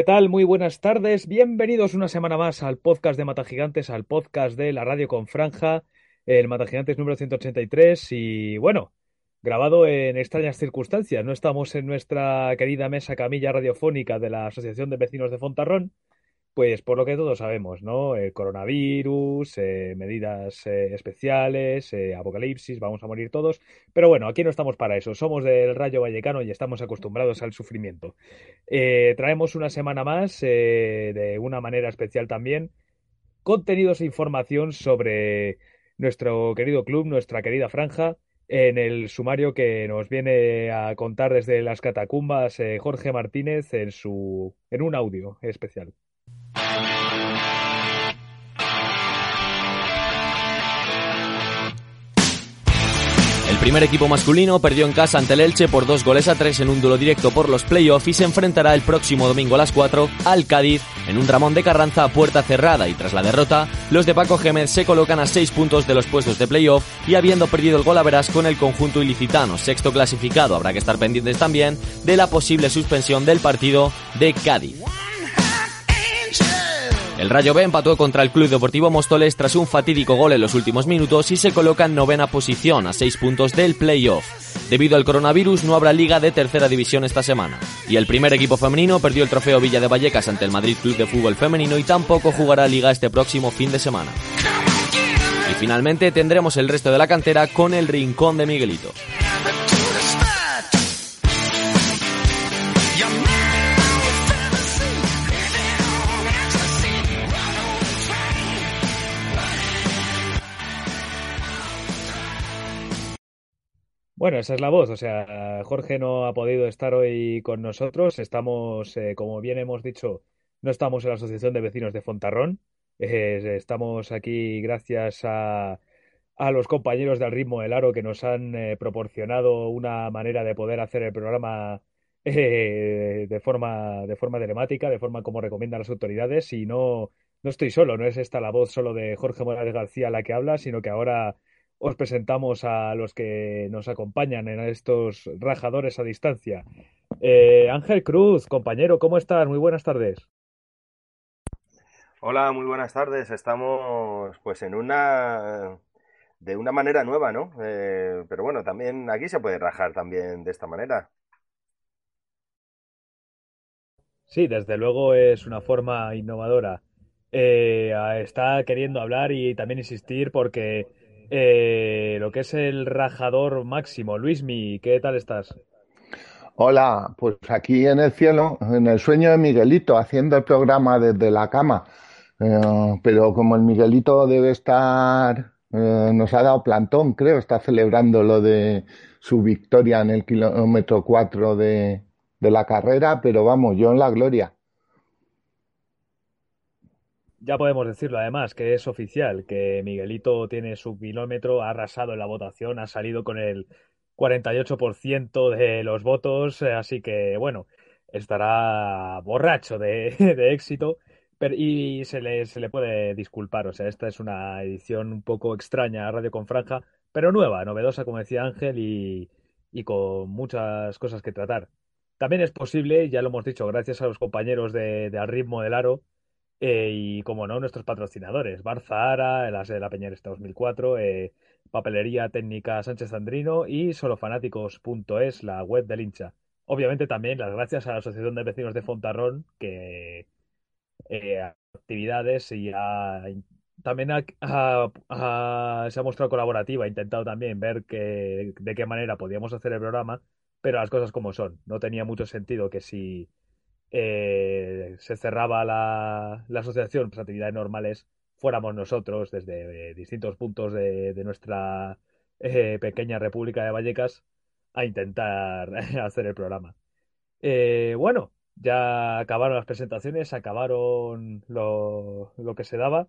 ¿Qué tal? Muy buenas tardes. Bienvenidos una semana más al podcast de Mata Gigantes, al podcast de la radio con franja, el Mata Gigantes número 183 y bueno, grabado en extrañas circunstancias. No estamos en nuestra querida mesa camilla radiofónica de la Asociación de Vecinos de Fontarrón, pues por lo que todos sabemos, ¿no? Eh, coronavirus, eh, medidas eh, especiales, apocalipsis, vamos a morir todos. Pero bueno, aquí no estamos para eso. Somos del Rayo Vallecano y estamos acostumbrados al sufrimiento. traemos una semana más, de una manera especial también, contenidos e información sobre nuestro querido club, nuestra querida franja, en el sumario que nos viene a contar desde las catacumbas Jorge Martínez en, su, en un audio especial. Primer equipo masculino perdió en casa ante el Elche por dos goles a tres en un duelo directo por los playoffs y se enfrentará el próximo domingo a las 4 al Cádiz en un Ramón de Carranza a puerta cerrada. Y tras la derrota, los de Paco Gémez se colocan a seis puntos de los puestos de playoff y habiendo perdido el gol a veras con el conjunto ilicitano, sexto clasificado, habrá que estar pendientes también de la posible suspensión del partido de Cádiz. El Rayo B empató contra el Club Deportivo Móstoles tras un fatídico gol en los últimos minutos y se coloca en novena posición a seis puntos del playoff. Debido al coronavirus no habrá liga de tercera división esta semana. Y el primer equipo femenino perdió el trofeo Villa de Vallecas ante el Madrid Club de Fútbol Femenino y tampoco jugará liga este próximo fin de semana. Y finalmente tendremos el resto de la cantera con el Rincón de Miguelito. Bueno, esa es la voz. O sea, Jorge no ha podido estar hoy con nosotros. Estamos, eh, como bien hemos dicho, no estamos en la Asociación de Vecinos de Fontarrón. Eh, estamos aquí gracias a, a, los compañeros del Ritmo del Aro que nos han eh, proporcionado una manera de poder hacer el programa de forma, de forma telemática, de forma como recomiendan las autoridades. Y no, no estoy solo, no es esta la voz solo de Jorge Morales García la que habla, sino que ahora os presentamos a los que nos acompañan en estos rajadores a distancia. Eh, Ángel Cruz, compañero, ¿cómo estás? Muy buenas tardes. Hola, muy buenas tardes. Estamos pues en una de una manera nueva, ¿no? Eh, pero bueno, también aquí se puede rajar también de esta manera. Sí, desde luego es una forma innovadora. Eh, está queriendo hablar y también insistir porque eh, lo que es el rajador máximo. Luismi, ¿qué tal estás? Hola, pues aquí en el cielo, en el sueño de Miguelito, haciendo el programa desde la cama. Eh, pero como el Miguelito debe estar, eh, nos ha dado plantón, creo, está celebrando lo de su victoria en el kilómetro 4 de, de la carrera, pero vamos, yo en la gloria. Ya podemos decirlo además, que es oficial, que Miguelito tiene su kilómetro, ha arrasado en la votación, ha salido con el 48% de los votos, así que bueno, estará borracho de, éxito pero, y se le, se le puede disculpar, o sea, esta es una edición un poco extraña a Radio con Franja, pero nueva, novedosa, como decía Ángel, y, y con muchas cosas que tratar. También es posible, ya lo hemos dicho, gracias a los compañeros de, de Al Ritmo del Aro, eh, y como no, nuestros patrocinadores, Bar Zahara, la de la Peñaresta 2004, eh, Papelería Técnica Sánchez Andrino y solofanáticos.es, la web del hincha. Obviamente también las gracias a la Asociación de Vecinos de Fontarrón, que eh, actividades y también se ha mostrado colaborativa, ha intentado también ver que, de qué manera podíamos hacer el programa, pero las cosas como son. No tenía mucho sentido que si eh, se cerraba la, asociación, pues actividades normales, fuéramos nosotros desde eh, distintos puntos de, nuestra eh, pequeña República de Vallecas a intentar hacer el programa. bueno, ya acabaron las presentaciones, acabaron lo, lo que se daba.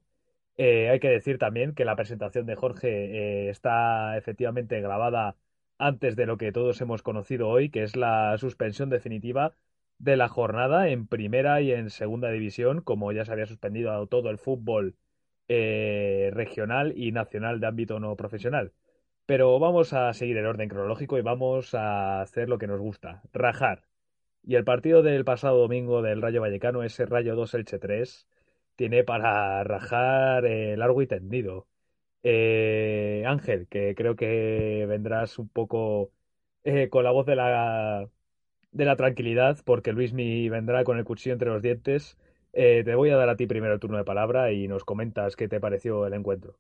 hay que decir también que la presentación de Jorge está efectivamente grabada antes de lo que todos hemos conocido hoy, que es la suspensión definitiva de la jornada en primera y en segunda división, como ya se había suspendido todo el fútbol eh, regional y nacional de ámbito no profesional. Pero vamos a seguir el orden cronológico y vamos a hacer lo que nos gusta, rajar. Y el partido del pasado domingo del Rayo Vallecano, ese Rayo 2 Elche 3, tiene para rajar eh, largo y tendido. Eh, Ángel, que creo que vendrás un poco eh, con la voz de la, de la tranquilidad, porque Luismi vendrá con el cuchillo entre los dientes. Eh, te voy a dar a ti primero el turno de palabra y nos comentas qué te pareció el encuentro.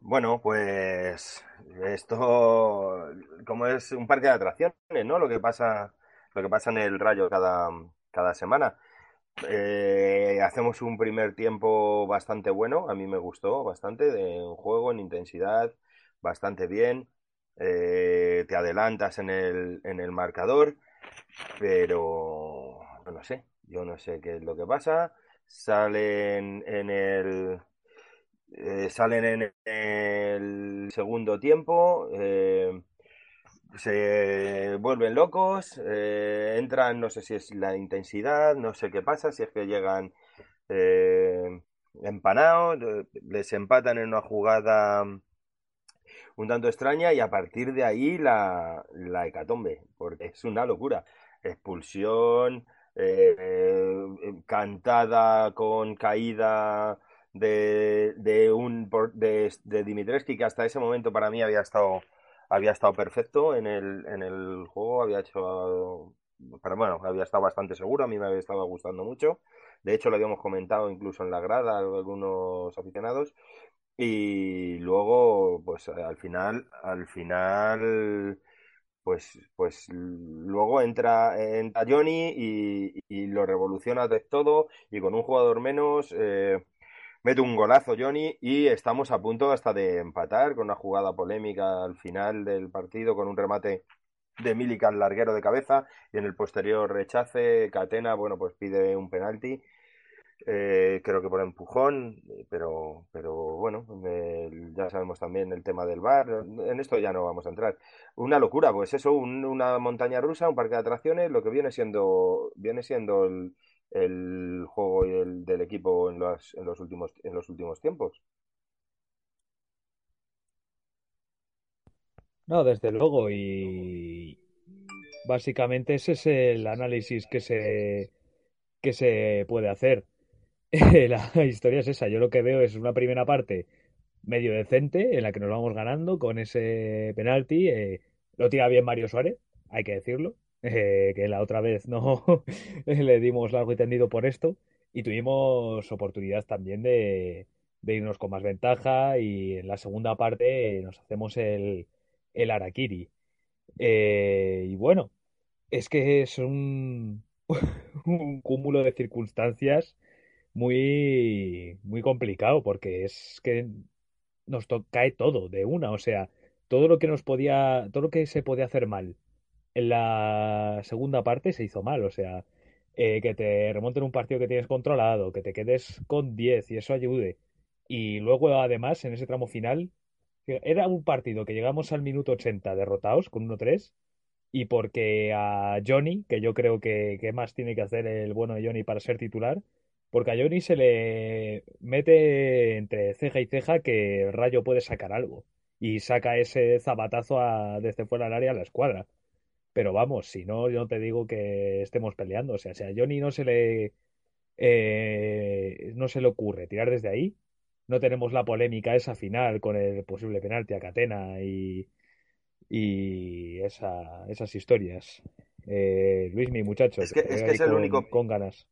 Bueno, pues esto como es un parque de atracciones, ¿no? Lo que pasa, lo que pasa en el Rayo cada, cada semana. Eh, hacemos un primer tiempo bastante bueno, a mí me gustó bastante, de un juego en intensidad, bastante bien. Eh, te adelantas en el, en el marcador, pero no sé, yo no sé qué es lo que pasa. Salen en el eh, salen en el segundo tiempo, eh, se vuelven locos, eh, entran, no sé si es la intensidad, no sé qué pasa, si es que llegan empanados, les empatan en una jugada un tanto extraña y a partir de ahí la, la hecatombe, porque es una locura. Expulsión, cantada con caída de, de un de, de Dimitrescu que hasta ese momento para mí había estado había estado perfecto en el, en el juego, había hecho pero bueno, había estado bastante seguro, a mí me había estado gustando mucho. De hecho, lo habíamos comentado incluso en la grada algunos aficionados. Y luego, pues al final, al final, pues, pues luego entra, entra Johnny y, lo revoluciona de todo. Y con un jugador menos, eh, Mete un golazo Johnny y estamos a punto hasta de empatar con una jugada polémica al final del partido con un remate de Milican larguero de cabeza y en el posterior rechace Catena, bueno, pues pide un penalti. Eh, creo que por empujón, pero, pero bueno, ya sabemos también el tema del bar. En esto ya no vamos a entrar. Una locura, pues eso, una montaña rusa, un parque de atracciones, lo que viene siendo, viene siendo el, el juego y el, del equipo en los, en los últimos en los últimos tiempos. No, desde luego, y básicamente ese es el análisis que se, que se puede hacer. La historia es esa, yo lo que veo es una primera parte medio decente en la que nos vamos ganando con ese penalti. eh, lo tira bien Mario Suárez, hay que decirlo eh, que la otra vez no le dimos largo y tendido por esto y tuvimos oportunidad también de, irnos con más ventaja y en la segunda parte nos hacemos el, el Harakiri. Eh, y bueno, es que es un, un cúmulo de circunstancias muy, muy complicado porque es que nos cae todo de una, o sea, todo lo que nos podía, todo lo que se podía hacer mal en la segunda parte se hizo mal, o sea, eh, que te remonten un partido que tienes controlado, que te quedes con 10 y eso ayude. Y luego, además, en ese tramo final, era un partido que llegamos al minuto 80 derrotados con 1-3 y porque a Johnny, que yo creo que, que más tiene que hacer el bueno de Johnny para ser titular, porque a Johnny se le mete entre ceja y ceja que Rayo puede sacar algo y saca ese zapatazo a- desde fuera del área a la escuadra. Pero vamos, si no, yo no te digo que estemos peleando. O sea, si a Johnny no se le, eh, no se le ocurre tirar desde ahí, no tenemos la polémica esa final con el posible penalti a Catena y, y esa, esas historias. Eh, Luis, mi muchacho, Es que es que es el con, único, con ganas.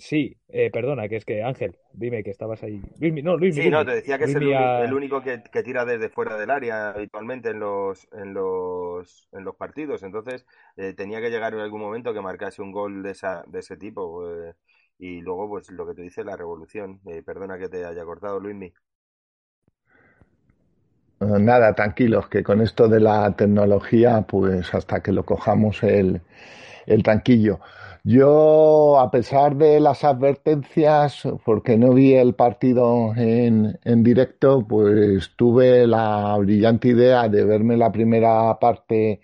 Sí, eh, perdona, que es que Ángel, dime que estabas ahí. Luismi, no, Luismi, Sí, no, te decía que es el, único que, que tira desde fuera del área habitualmente en los, en los, en los partidos. Entonces, eh, tenía que llegar en algún momento que marcase un gol de, esa, de ese tipo. eh, y luego, pues lo que tú dices, la revolución. Eh, perdona que te haya cortado, Luismi. Nada, tranquilos, que con esto de la tecnología, pues hasta que lo cojamos el, el tranquillo. Yo, a pesar de las advertencias, porque no vi el partido en, en directo, pues tuve la brillante idea de verme la primera parte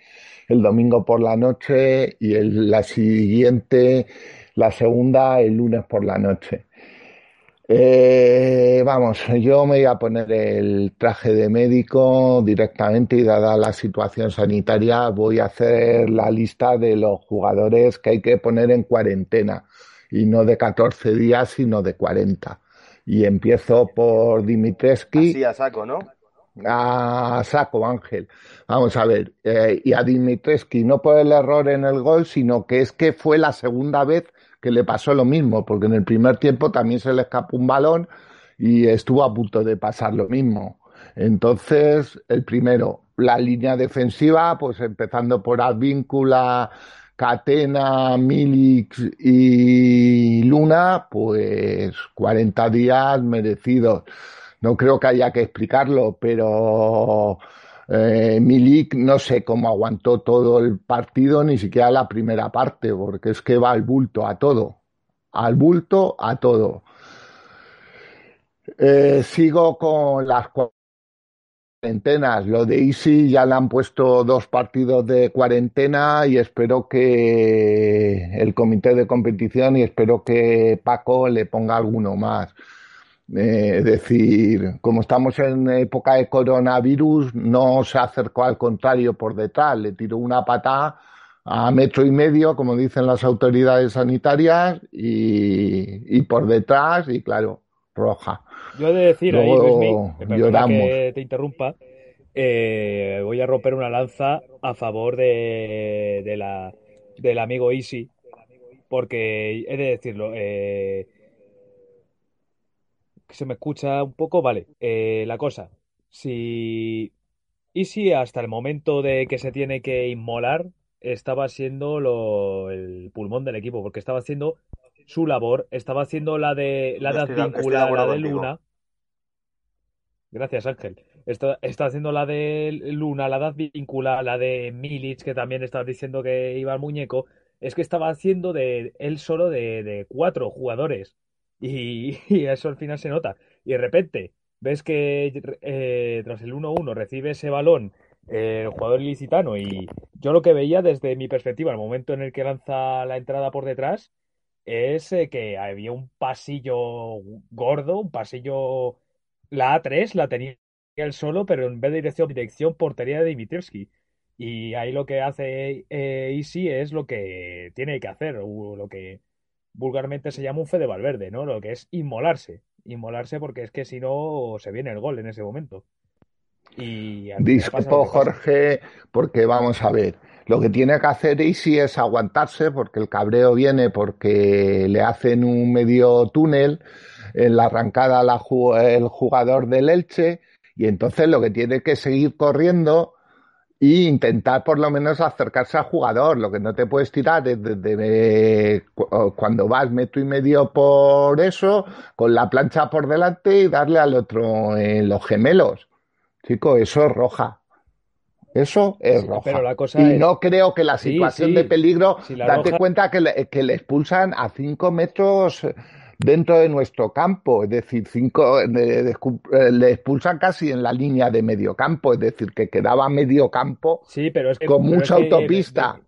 el domingo por la noche y el- la siguiente, la segunda, el lunes por la noche. Eh, vamos, yo me voy a poner el traje de médico directamente y dada la situación sanitaria voy a hacer la lista de los jugadores que hay que poner en cuarentena y no de 14 días sino de 40. Y empiezo por Dimitrescu. Así a saco, ¿no? A saco, Ángel. Vamos a ver, eh, y a Dimitrescu no por el error en el gol, sino que es que fue la segunda vez que le pasó lo mismo, porque en el primer tiempo también se le escapó un balón y estuvo a punto de pasar lo mismo. Entonces, el primero, la línea defensiva, pues empezando por Advíncula, Catena, Milix y Luna, pues 40 días merecidos. No creo que haya que explicarlo, pero eh, Milik no sé cómo aguantó todo el partido, ni siquiera la primera parte, porque es que va al bulto a todo, al bulto a todo. Eh, sigo con las cuarentenas. Lo de Easy ya le han puesto dos partidos de cuarentena y espero que el comité de competición y espero que Paco le ponga alguno más. Eh, es decir, como estamos en época de coronavirus, no se acercó al contrario por detrás, le tiró una patada a metro y medio, como dicen las autoridades sanitarias, y, por detrás, y claro, roja. Yo he de decir ahí, que te interrumpa, eh, voy a romper una lanza a favor de, de la, del amigo Easy, porque he de decirlo, eh, se me escucha un poco, vale. Eh, la cosa, si y si hasta el momento de que se tiene que inmolar estaba siendo lo, el pulmón del equipo, porque estaba haciendo su labor, estaba haciendo la de la de vincular, la de Luna. Gracias, Ángel. Está, está, haciendo la de Luna, la de vincular, la de Milic, que también estaba diciendo que iba al muñeco. Es que estaba haciendo de él solo de, de cuatro jugadores. Y, eso al final se nota. Y de repente ves que eh, tras el 1-1 recibe ese balón eh, el jugador ilicitano y yo lo que veía desde mi perspectiva, el momento en el que lanza la entrada por detrás, es eh, que había un pasillo gordo, un pasillo... La A3 la tenía él solo, pero en vez de dirección, dirección portería de Dimitrievski. Y ahí lo que hace eh, Easy es lo que tiene que hacer, o lo que vulgarmente se llama un fe de Valverde, ¿no? Lo que es inmolarse. Inmolarse porque es que si no se viene el gol en ese momento. Y Disculpo, Jorge, porque vamos a ver. Lo que tiene que hacer Isi es aguantarse porque el cabreo viene porque le hacen un medio túnel en la arrancada la, el jugador del Elche y entonces lo que tiene que seguir corriendo y intentar por lo menos acercarse al jugador. Lo que no te puedes tirar desde cuando vas metro y medio por eso, con la plancha por delante y darle al otro en los gemelos. Chico, eso es roja. Eso es roja. y no creo que la situación de peligro, date cuenta que le, que le expulsan a cinco metros dentro de nuestro campo, es decir, cinco, eh, le expulsan casi en la línea de medio campo, es decir, que quedaba medio campo sí, pero es con mucha autopista.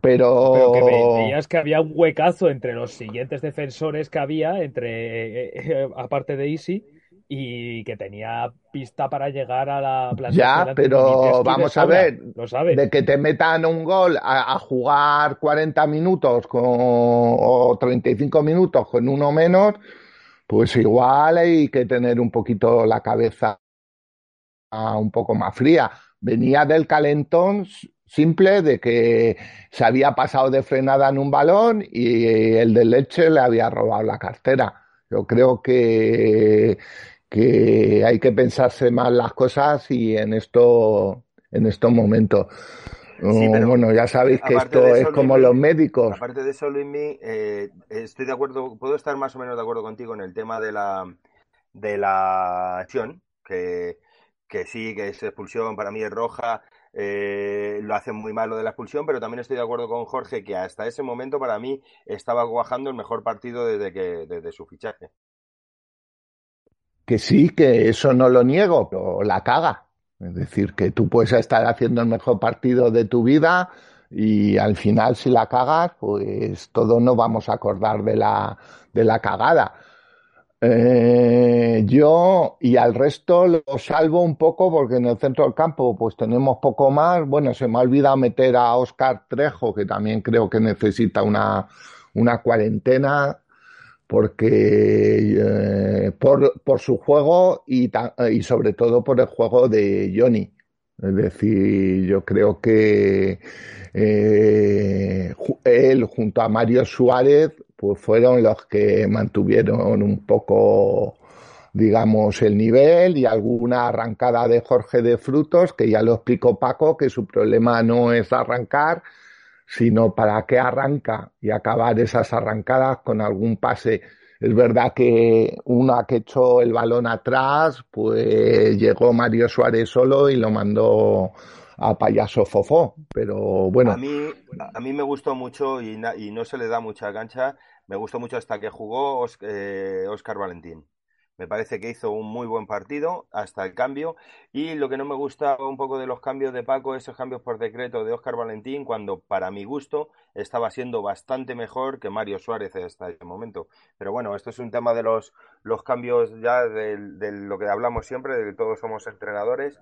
Pero... que veías que había un huecazo entre los siguientes defensores que había, entre eh, eh, aparte de Easy, y que tenía pista para llegar a la plaza. Ya, pero vamos a ver, de que te metan un gol a, jugar 40 minutos con, o 35 minutos con uno menos, pues igual hay que tener un poquito la cabeza un poco más fría. Venía del calentón simple de que se había pasado de frenada en un balón y el de leche le había robado la cartera. Yo creo que, que hay que pensarse más las cosas y en esto en estos momentos. bueno, ya sabéis que esto es como los médicos. Aparte de eso, Luismi, eh, estoy de acuerdo, puedo estar más o menos de acuerdo contigo en el tema de la de la acción, que, que sí, que es expulsión, para mí es roja, eh, lo hacen muy mal lo de la expulsión, pero también estoy de acuerdo con Jorge que hasta ese momento para mí estaba cuajando el mejor partido desde que desde su fichaje que sí, que eso no lo niego, pero la caga. Es decir, que tú puedes estar haciendo el mejor partido de tu vida y al final si la cagas, pues todos nos vamos a acordar de la, de la cagada. Eh, yo y al resto lo salvo un poco porque en el centro del campo pues tenemos poco más. Bueno, se me ha olvidado meter a Oscar Trejo, que también creo que necesita una, una cuarentena porque eh, por, por, su juego y, y, sobre todo por el juego de Johnny. Es decir, yo creo que eh, él junto a Mario Suárez pues fueron los que mantuvieron un poco digamos el nivel y alguna arrancada de Jorge de Frutos que ya lo explicó Paco que su problema no es arrancar sino para qué arranca y acabar esas arrancadas con algún pase. Es verdad que una que echó el balón atrás, pues llegó Mario Suárez solo y lo mandó a payaso fofó, pero bueno. A mí, a mí me gustó mucho y, y no se le da mucha cancha, me gustó mucho hasta que jugó eh, Oscar Valentín. Me parece que hizo un muy buen partido hasta el cambio. Y lo que no me gusta un poco de los cambios de Paco, esos cambios por decreto de Óscar Valentín, cuando para mi gusto estaba siendo bastante mejor que Mario Suárez hasta ese momento. Pero bueno, esto es un tema de los, los cambios ya de, lo que hablamos siempre, de que todos somos entrenadores.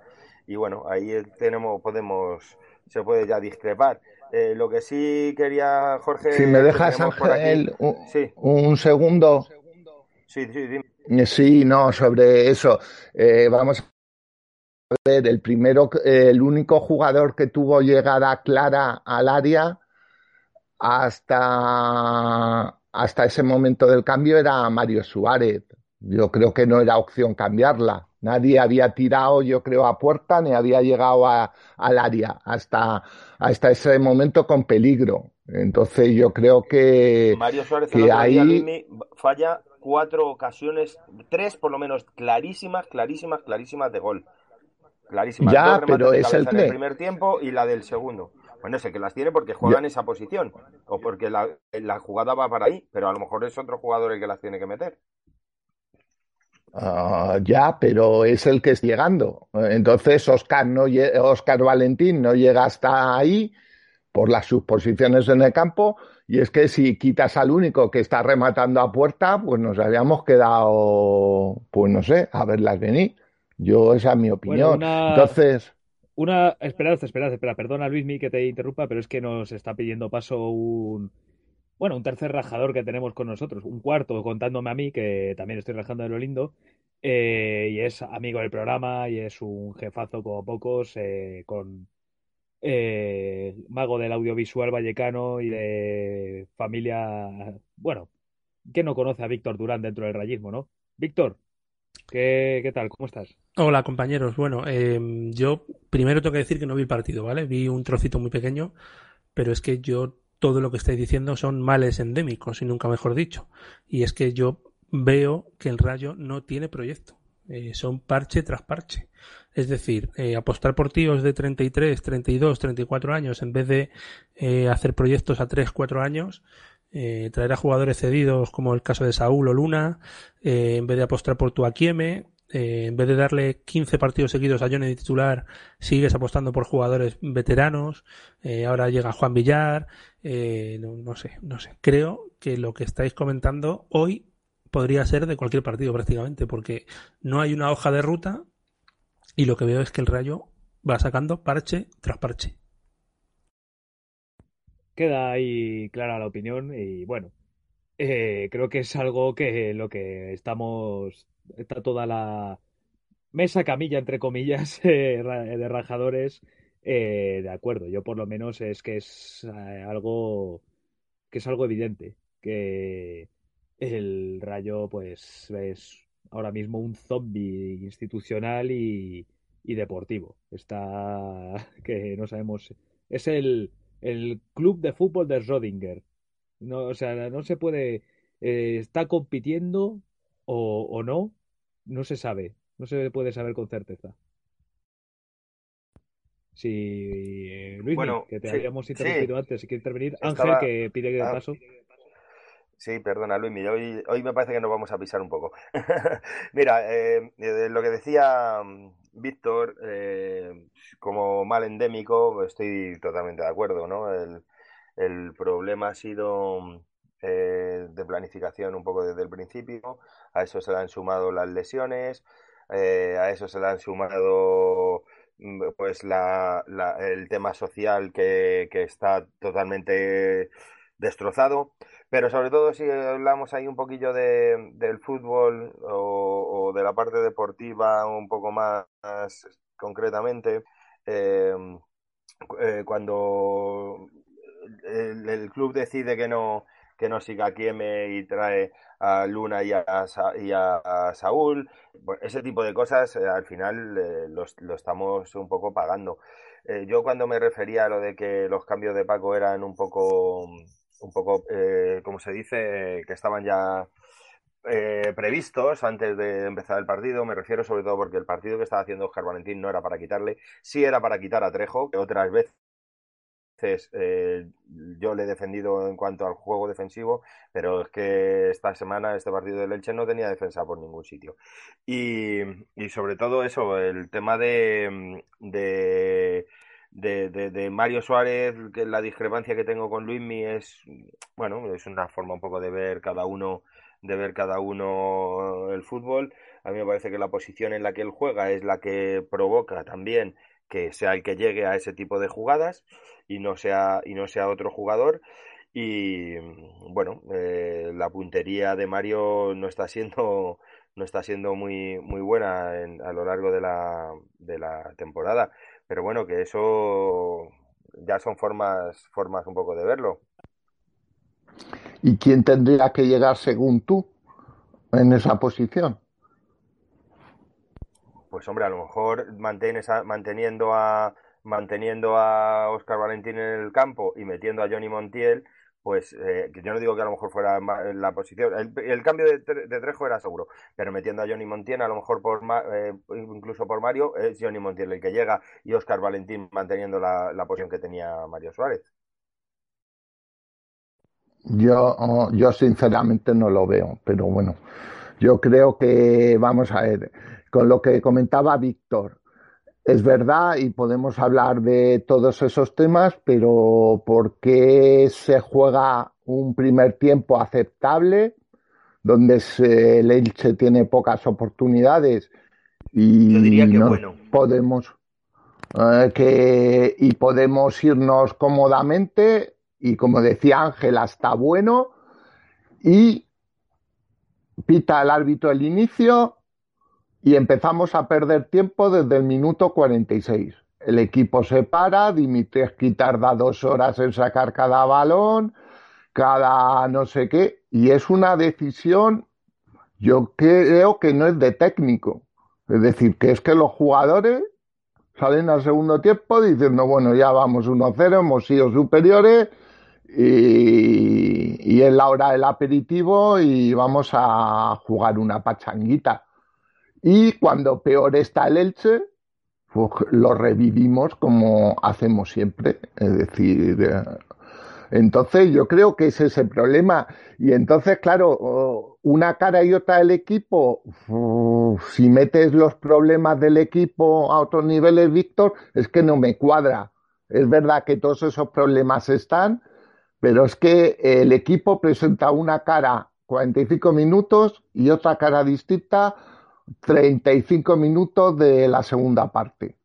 Y bueno, ahí tenemos, podemos, se puede ya discrepar. Eh, lo que sí quería, Jorge. Si me dejas, Ángel, un, un segundo. Sí, sí, dime. Sí, no, sobre eso. Eh, vamos a ver, el primero, el único jugador que tuvo llegada clara al área hasta, hasta ese momento del cambio era Mario Suárez. Yo creo que no era opción cambiarla. Nadie había tirado, yo creo, a puerta ni había llegado a, al área hasta, hasta ese momento con peligro. Entonces yo creo que, Mario Suárez que ahí falla cuatro ocasiones, tres por lo menos clarísimas, clarísimas, clarísimas de gol. Clarísimas. Ya, pero es el, primer tiempo y la del segundo. Bueno, sé que las tiene porque juega en esa posición o porque la, la, jugada va para ahí, pero a lo mejor es otro jugador el que las tiene que meter. Uh, ya, pero es el que es llegando. Entonces Oscar, no, Oscar Valentín no llega hasta ahí por las subposiciones en el campo y es que si quitas al único que está rematando a puerta, pues nos habíamos quedado, pues no sé, a verlas venir. Yo, esa es mi opinión. Entonces. Una. Esperad, esperad, espera, perdona Luismi que te interrumpa, pero es que nos está pidiendo paso un. Bueno, un tercer rajador que tenemos con nosotros, un cuarto contándome a mí, que también estoy rajando de lo lindo, eh, y es amigo del programa y es un jefazo como pocos, eh, con eh, mago del audiovisual vallecano y de familia, bueno, ¿quién no conoce a Víctor Durán dentro del rayismo, no? Víctor, ¿qué, ¿qué, tal? ¿Cómo estás? Hola, compañeros. Bueno, eh, yo primero tengo que decir que no vi el partido, ¿vale? Vi un trocito muy pequeño, pero es que yo todo lo que estáis diciendo son males endémicos, y nunca mejor dicho. Y es que yo veo que el Rayo no tiene proyecto. Eh, son parche tras parche. Es decir, eh, apostar por tíos de 33, 32, 34 años en vez de eh, hacer proyectos a 3, 4 años, eh, traer a jugadores cedidos como el caso de Saúl o Luna, en vez de apostar por tu Akieme, en vez de darle 15 partidos seguidos a Johnny de titular, sigues apostando por jugadores veteranos, ahora llega Juan Villar, no, no sé, no sé. Creo que lo que estáis comentando hoy podría ser de cualquier partido prácticamente, porque no hay una hoja de ruta y lo que veo es que el Rayo va sacando parche tras parche. Queda ahí clara la opinión y bueno, eh, creo que es algo que lo que estamos, está toda la mesa camilla, entre comillas, eh, de rajadores, eh, de acuerdo. Yo por lo menos es que es algo que es algo evidente, que el Rayo pues es ahora mismo un zombie institucional y, deportivo. Está que no sabemos. Es el, el club de fútbol de Rodinger. No, o sea, no se puede. Eh, está compitiendo o, o, no, no se sabe. No se puede saber con certeza. Sí, eh, Luis, que te habíamos interrumpido antes, si quiere intervenir. Ángel, que pide que de paso. Sí, perdona, Luis, hoy, hoy me parece que nos vamos a pisar un poco. Mira, eh, lo que decía mm, Víctor, eh, como mal endémico, estoy totalmente de acuerdo, ¿no? El, problema ha sido eh, de planificación un poco desde el principio, a eso se le han sumado las lesiones, eh, a eso se le han sumado mm, pues la, el tema social que está totalmente destrozado. Pero sobre todo si hablamos ahí un poquillo de, del fútbol o, de la parte deportiva un poco más, concretamente, eh, eh, cuando el, club decide que no que no siga a Kieme y trae a Luna y a, y a, Saúl, ese tipo de cosas eh, al final lo estamos un poco pagando. yo cuando me refería a lo de que los cambios de Paco eran un poco un poco, eh, como se dice, que estaban ya eh, previstos antes de empezar el partido. Me refiero sobre todo porque el partido que estaba haciendo Oscar Valentín no era para quitarle, sí era para quitar a Trejo, que otras veces eh, yo le he defendido en cuanto al juego defensivo, pero es que esta semana este partido de Leche no tenía defensa por ningún sitio. Y, sobre todo eso, el tema de de, de, Mario Suárez, que la discrepancia que tengo con Luismi es, bueno, es una forma un poco de ver cada uno, de ver cada uno el fútbol. A mí me parece que la posición en la que él juega es la que provoca también que sea el que llegue a ese tipo de jugadas y no sea, y no sea otro jugador. Y bueno, eh, la puntería de Mario no está siendo no está siendo muy, muy buena a lo largo de la, de la temporada. Pero bueno, que eso ya son formas, formas un poco de verlo. ¿Y quién tendría que llegar según tú en esa posición? Pues hombre, a lo mejor manteniendo a manteniendo a Oscar Valentín en el campo y metiendo a Johnny Montiel, pues eh, yo no digo que a lo mejor fuera la posición, el, cambio de, Trejo era seguro, pero metiendo a Johnny Montiel, a lo mejor por eh, incluso por Mario, es Johnny Montiel el que llega y Oscar Valentín manteniendo la, posición que tenía Mario Suárez. Yo, yo sinceramente no lo veo, pero bueno, yo creo que vamos a ver, con lo que comentaba Víctor, es verdad y podemos hablar de todos esos temas, pero ¿por qué se juega un primer tiempo aceptable donde el Elche tiene pocas oportunidades y no podemos eh, que y podemos irnos cómodamente y como decía Ángel hasta bueno. Y pita el árbitro el inicio y empezamos a perder tiempo desde el minuto 46. El equipo se para, Dimitrescu tarda dos horas en sacar cada balón, cada no sé qué, y es una decisión, yo creo que no es de técnico. Es decir, que es que los jugadores salen al segundo tiempo diciendo, bueno, ya vamos 1-0, hemos sido superiores y, y es la hora del aperitivo y vamos a jugar una pachanguita. Y cuando peor está el Elche, pues lo revivimos como hacemos siempre. Es decir, eh, entonces yo creo que ese es el problema. Y entonces, claro, una cara y otra del equipo, si metes los problemas del equipo a otros niveles, Víctor, es que no me cuadra. Es verdad que todos esos problemas están, pero es que el equipo presenta una cara 45 minutos y otra cara distinta 35 minutos de la segunda parte.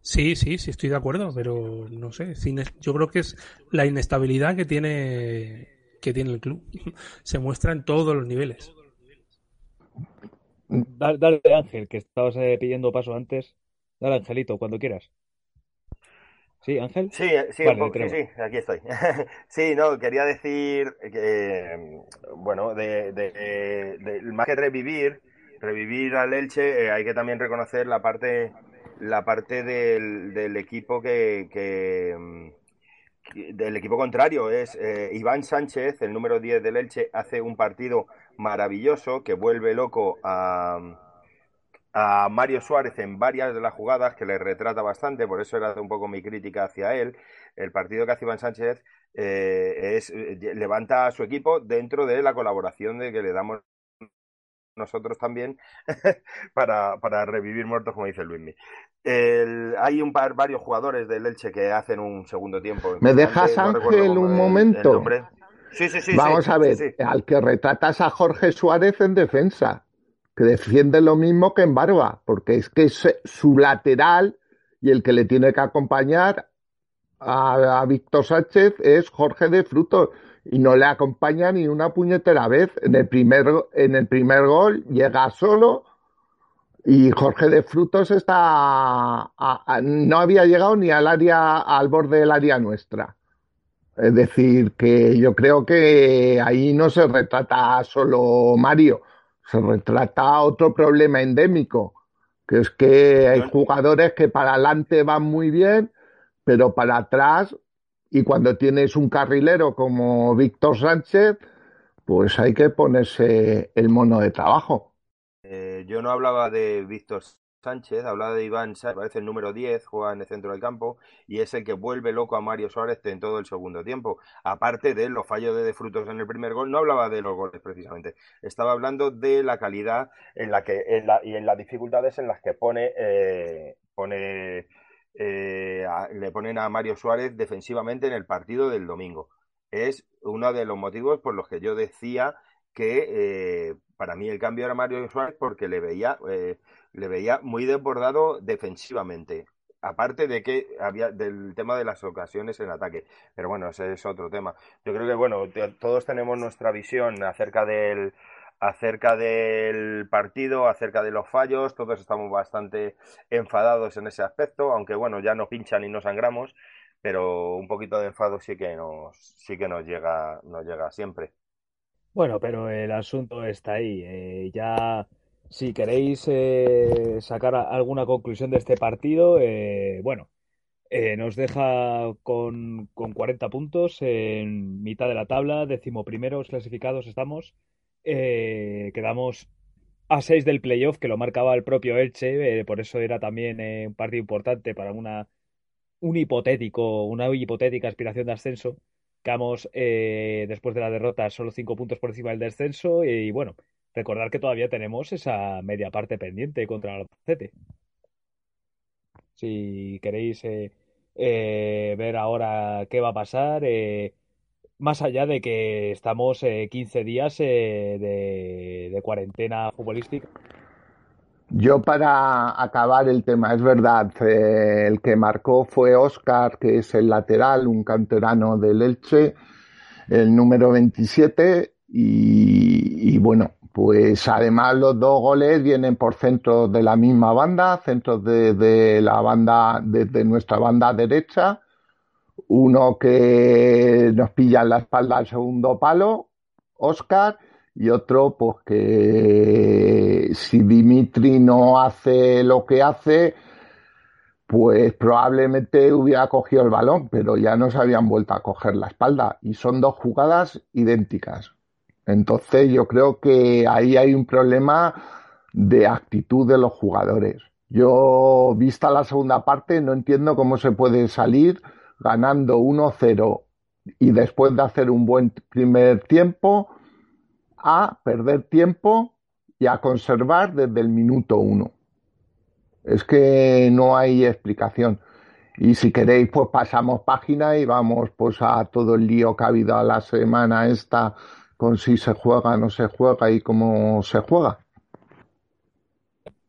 Sí, sí, sí, estoy de acuerdo, pero no sé, yo creo que es la inestabilidad que tiene que tiene el club. Se muestra en todos los niveles. Dale, Ángel, que estabas eh, pidiendo paso antes. Dale, Angelito, cuando quieras. ¿Sí, Ángel? Sí, eh, sí, sí, aquí estoy. sí, no, quería decir que, bueno, de, de, de más que revivir, revivir al Elche, eh, hay que también reconocer la parte, la parte del, equipo que, mm, del equipo contrario es eh, Iván Sánchez, el número 10 del Elche, hace un partido maravilloso que vuelve loco a, a Mario Suárez en varias de las jugadas que le retrata bastante, por eso era un poco mi crítica hacia él. El partido que hace Iván Sánchez eh, es levanta a su equipo dentro de la colaboración de que le damos nosotros también para, para, revivir muertos, como dice Luismi. hay un par, varios jugadores del Elche que hacen un segundo tiempo. ¿Me dejas, Ángel, un momento? Vamos a ver, al que retratas a Jorge Suárez en defensa, que defiende lo mismo que en Barba, porque es que es su lateral y el que le tiene que acompañar a, Víctor Sánchez es Jorge de Frutos y no le acompaña ni una puñetera vez. En el primer, en el primer gol llega solo y Jorge de Frutos está no había llegado ni al área al borde del área nuestra. Es decir, que yo creo que ahí no se retrata solo Mario, se retrata otro problema endémico, que es que hay jugadores que para adelante van muy bien, pero para atrás, y cuando tienes un carrilero como Víctor Sánchez, pues hay que ponerse el mono de trabajo. Eh, yo no hablaba de Víctor Sánchez, hablaba de Iván Sánchez, parece el número 10, juega en el centro del campo y es el que vuelve loco a Mario Suárez en todo el segundo tiempo. Aparte de los fallos de, frutos en el primer gol, no hablaba de los goles precisamente, estaba hablando de la calidad en la que en la, y en las dificultades en las que pone, eh, pone eh, le ponen a Mario Suárez defensivamente en el partido del domingo. Es uno de los motivos por los que yo decía que eh, para mí el cambio era Mario Suárez porque le veía le veía muy desbordado defensivamente. Aparte de que había del tema de las ocasiones en ataque. Pero bueno, ese es otro tema. Yo creo que, bueno, todos tenemos nuestra visión acerca del, acerca del partido, acerca de los fallos, todos estamos bastante enfadados en ese aspecto, aunque bueno, ya no pinchan y no sangramos, pero un poquito de enfado sí que nos, sí que nos llega, nos llega siempre. Bueno, pero el asunto está ahí. Eh, ya si queréis eh, sacar alguna conclusión de este partido, eh, bueno, eh, nos deja con, con, 40 puntos en mitad de la tabla, decimoprimeros clasificados estamos. Quedamos a 6 del playoff, que lo marcaba el propio Elche, por eso era también un partido importante para una, un hipotético, una hipotética aspiración de ascenso. Quedamos después de la derrota solo 5 puntos por encima del descenso y bueno, Recordar que todavía tenemos esa media parte pendiente contra el Albacete. Si queréis eh, eh, ver ahora qué va a pasar, eh, más allá de que estamos 15 días de, de, cuarentena futbolística. Yo para acabar el tema, es verdad, el que marcó fue Oscar, que es el lateral, un canterano del Elche, el número 27, y, bueno, pues además los dos goles vienen por centros de la misma banda, centros de, la banda, desde nuestra banda derecha. Uno que nos pilla en la espalda al segundo palo, Oscar, y otro, pues que si Dimitri no hace lo que hace, pues probablemente hubiera cogido el balón, pero ya no se habían vuelto a coger la espalda. Y son dos jugadas idénticas. Entonces yo creo que ahí hay un problema de actitud de los jugadores. Yo, vista la segunda parte, no entiendo cómo se puede salir ganando 1-0 y después de hacer un buen primer tiempo a perder tiempo y a conservar desde el minuto 1. Es que no hay explicación. Y si queréis, pues pasamos página y vamos pues a todo el lío que ha habido a la semana esta con si se juega, no se juega y cómo se juega.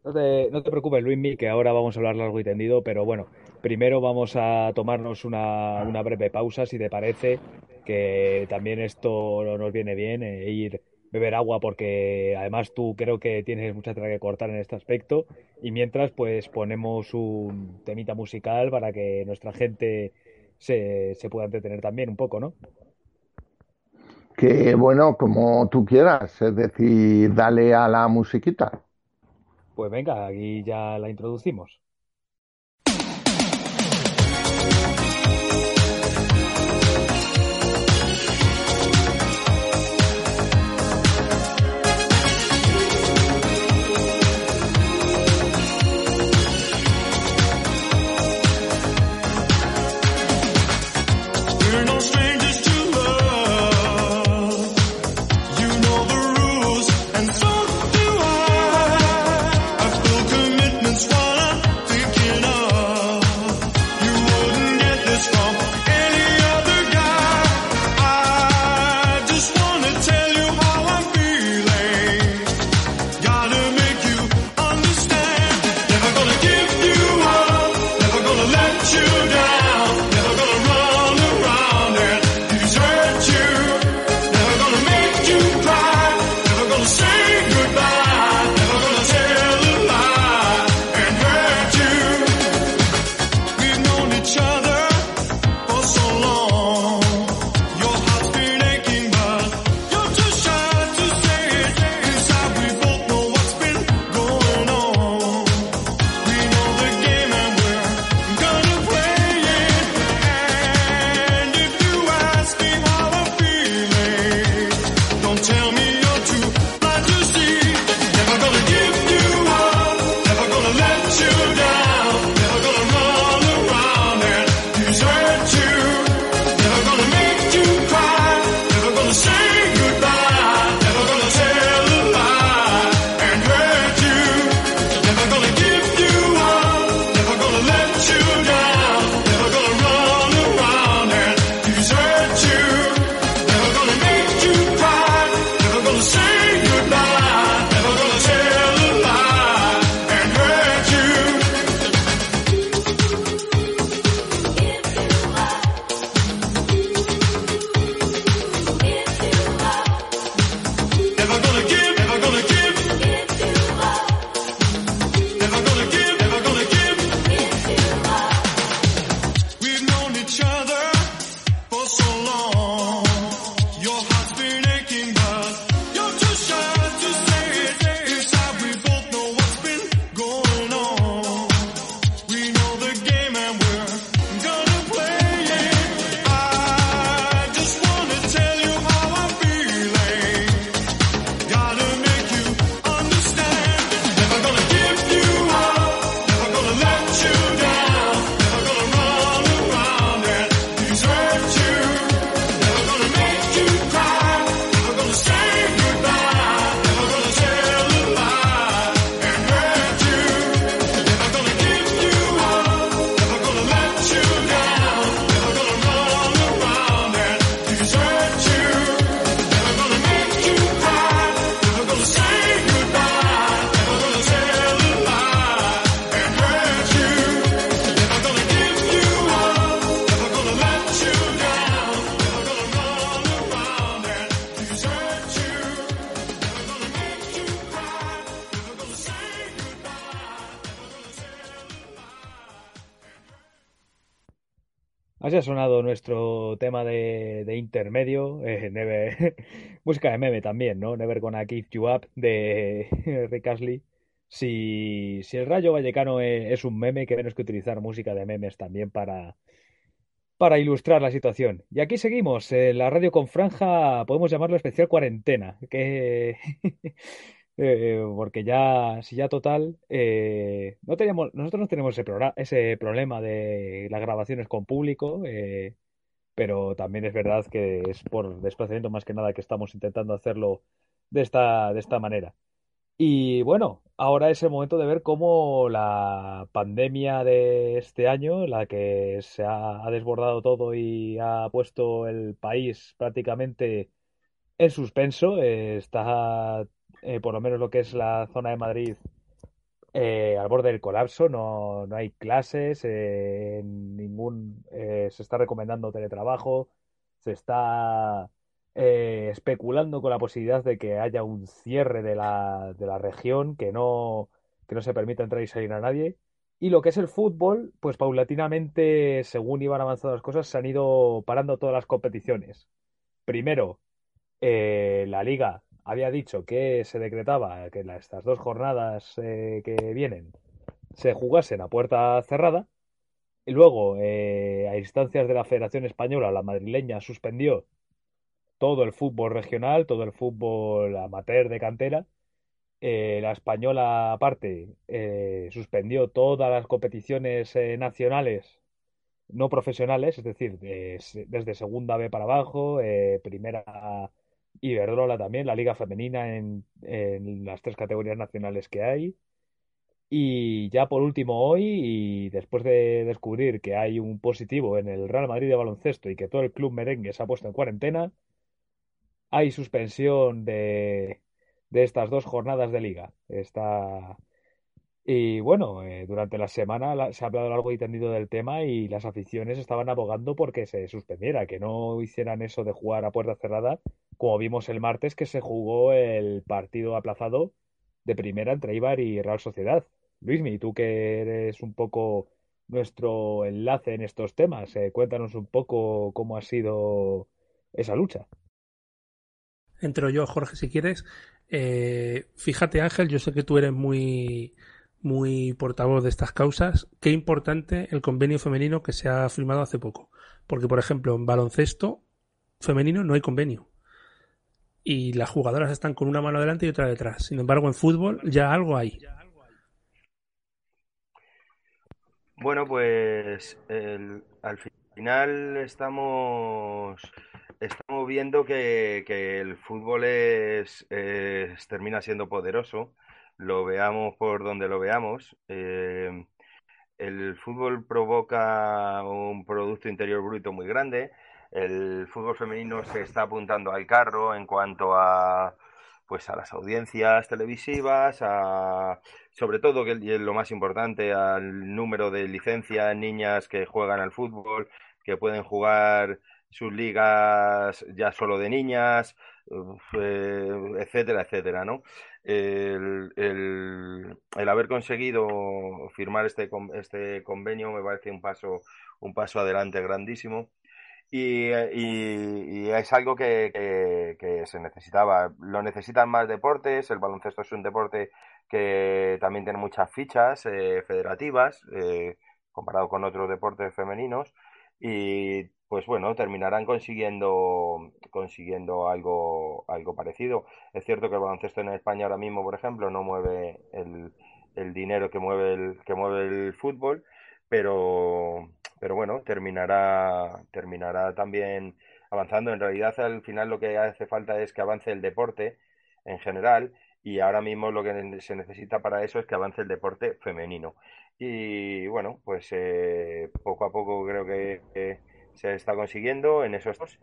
No te, preocupes, Luis, que ahora vamos a hablar largo y tendido, pero bueno, primero vamos a tomarnos una, una breve pausa, si te parece, que también esto nos viene bien, e ir beber agua, porque además tú creo que tienes mucha tela que cortar en este aspecto, y mientras pues ponemos un temita musical para que nuestra gente se, se pueda entretener también un poco, ¿no? Que bueno, como tú quieras, es decir, dale a la musiquita. Pues venga, aquí ya la introducimos. Sonado nuestro tema de, intermedio, eh, Never, música de meme también, ¿no? Never Gonna Give You Up de Rick Astley. Si, el Rayo Vallecano es, es un meme, que menos que utilizar música de memes también para, para ilustrar la situación. Y aquí seguimos, la radio con franja, podemos llamarlo especial cuarentena, que eh, porque ya, si ya total, eh, no teníamos, nosotros no tenemos ese, ese problema de las grabaciones con público, eh, pero también es verdad que es por desplazamiento más que nada que estamos intentando hacerlo de esta, de esta manera. Y bueno, ahora es el momento de ver cómo la pandemia de este año, la que se ha, ha desbordado todo y ha puesto el país prácticamente en suspenso, eh, está eh, por lo menos lo que es la zona de Madrid eh, al borde del colapso, no, no hay clases, eh, ningún, se está recomendando teletrabajo, se está especulando con la posibilidad de que haya un cierre de la, de la región, que no, que no se permita entrar y salir a nadie. Y lo que es el fútbol, pues paulatinamente, según iban avanzando las cosas, se han ido parando todas las competiciones. Primero, la liga había dicho que se decretaba que la- estas dos jornadas eh, que vienen se jugasen a puerta cerrada. Y luego, eh, a instancias de la Federación Española, la madrileña suspendió todo el fútbol regional, todo el fútbol amateur de cantera. Eh, la española, aparte, suspendió todas las competiciones nacionales no profesionales, es decir, de- desde segunda B para abajo, primera Iberdrola también, la liga femenina en, en las tres categorías nacionales que hay. Y ya por último hoy, y después de descubrir que hay un positivo en el Real Madrid de baloncesto y que todo el club merengue se ha puesto en cuarentena, hay suspensión de, de estas dos jornadas de liga. Está, y bueno, eh, durante la semana se ha hablado largo y tendido del tema y las aficiones estaban abogando porque se suspendiera, que no hicieran eso de jugar a puerta cerrada, como vimos el martes que se jugó el partido aplazado de primera entre Eibar y Real Sociedad. Luismi, tú que eres un poco nuestro enlace en estos temas, eh, cuéntanos un poco cómo ha sido esa lucha. Entro yo, Jorge, si quieres. Eh, fíjate, Ángel, yo sé que tú eres muy, muy portavoz de estas causas. Qué importante el convenio femenino que se ha firmado hace poco. Porque, por ejemplo, en baloncesto femenino no hay convenio. Y las jugadoras están con una mano adelante y otra detrás. Sin embargo, en fútbol ya algo hay. Bueno, pues al final estamos, estamos viendo que, que el fútbol es, es- termina siendo poderoso, lo veamos por donde lo veamos. Eh, el fútbol provoca un Producto Interior Bruto muy grande. El fútbol femenino se está apuntando al carro en cuanto a, pues a las audiencias televisivas, a, sobre todo, que es lo más importante, al número de licencias, niñas que juegan al fútbol, que pueden jugar sus ligas ya solo de niñas, eh, etcétera, etcétera, ¿no? El, el- haber conseguido firmar este, este convenio me parece un paso, un paso adelante grandísimo. Y, eh, es algo que, que- que se necesitaba. Lo necesitan más deportes. El baloncesto es un deporte que también tiene muchas fichas eh, federativas eh, comparado con otros deportes femeninos. Y pues bueno, terminarán consiguiendo, consiguiendo algo, algo parecido. Es cierto que el baloncesto en España ahora mismo, por ejemplo, no mueve el, el dinero que mueve el, que mueve el fútbol, pero, pero bueno, terminará, terminará también avanzando. En realidad, al final lo que hace falta es que avance el deporte en general y ahora mismo lo que se necesita para eso es que avance el deporte femenino. Y bueno, pues eh, poco a poco creo que se está consiguiendo en esos dos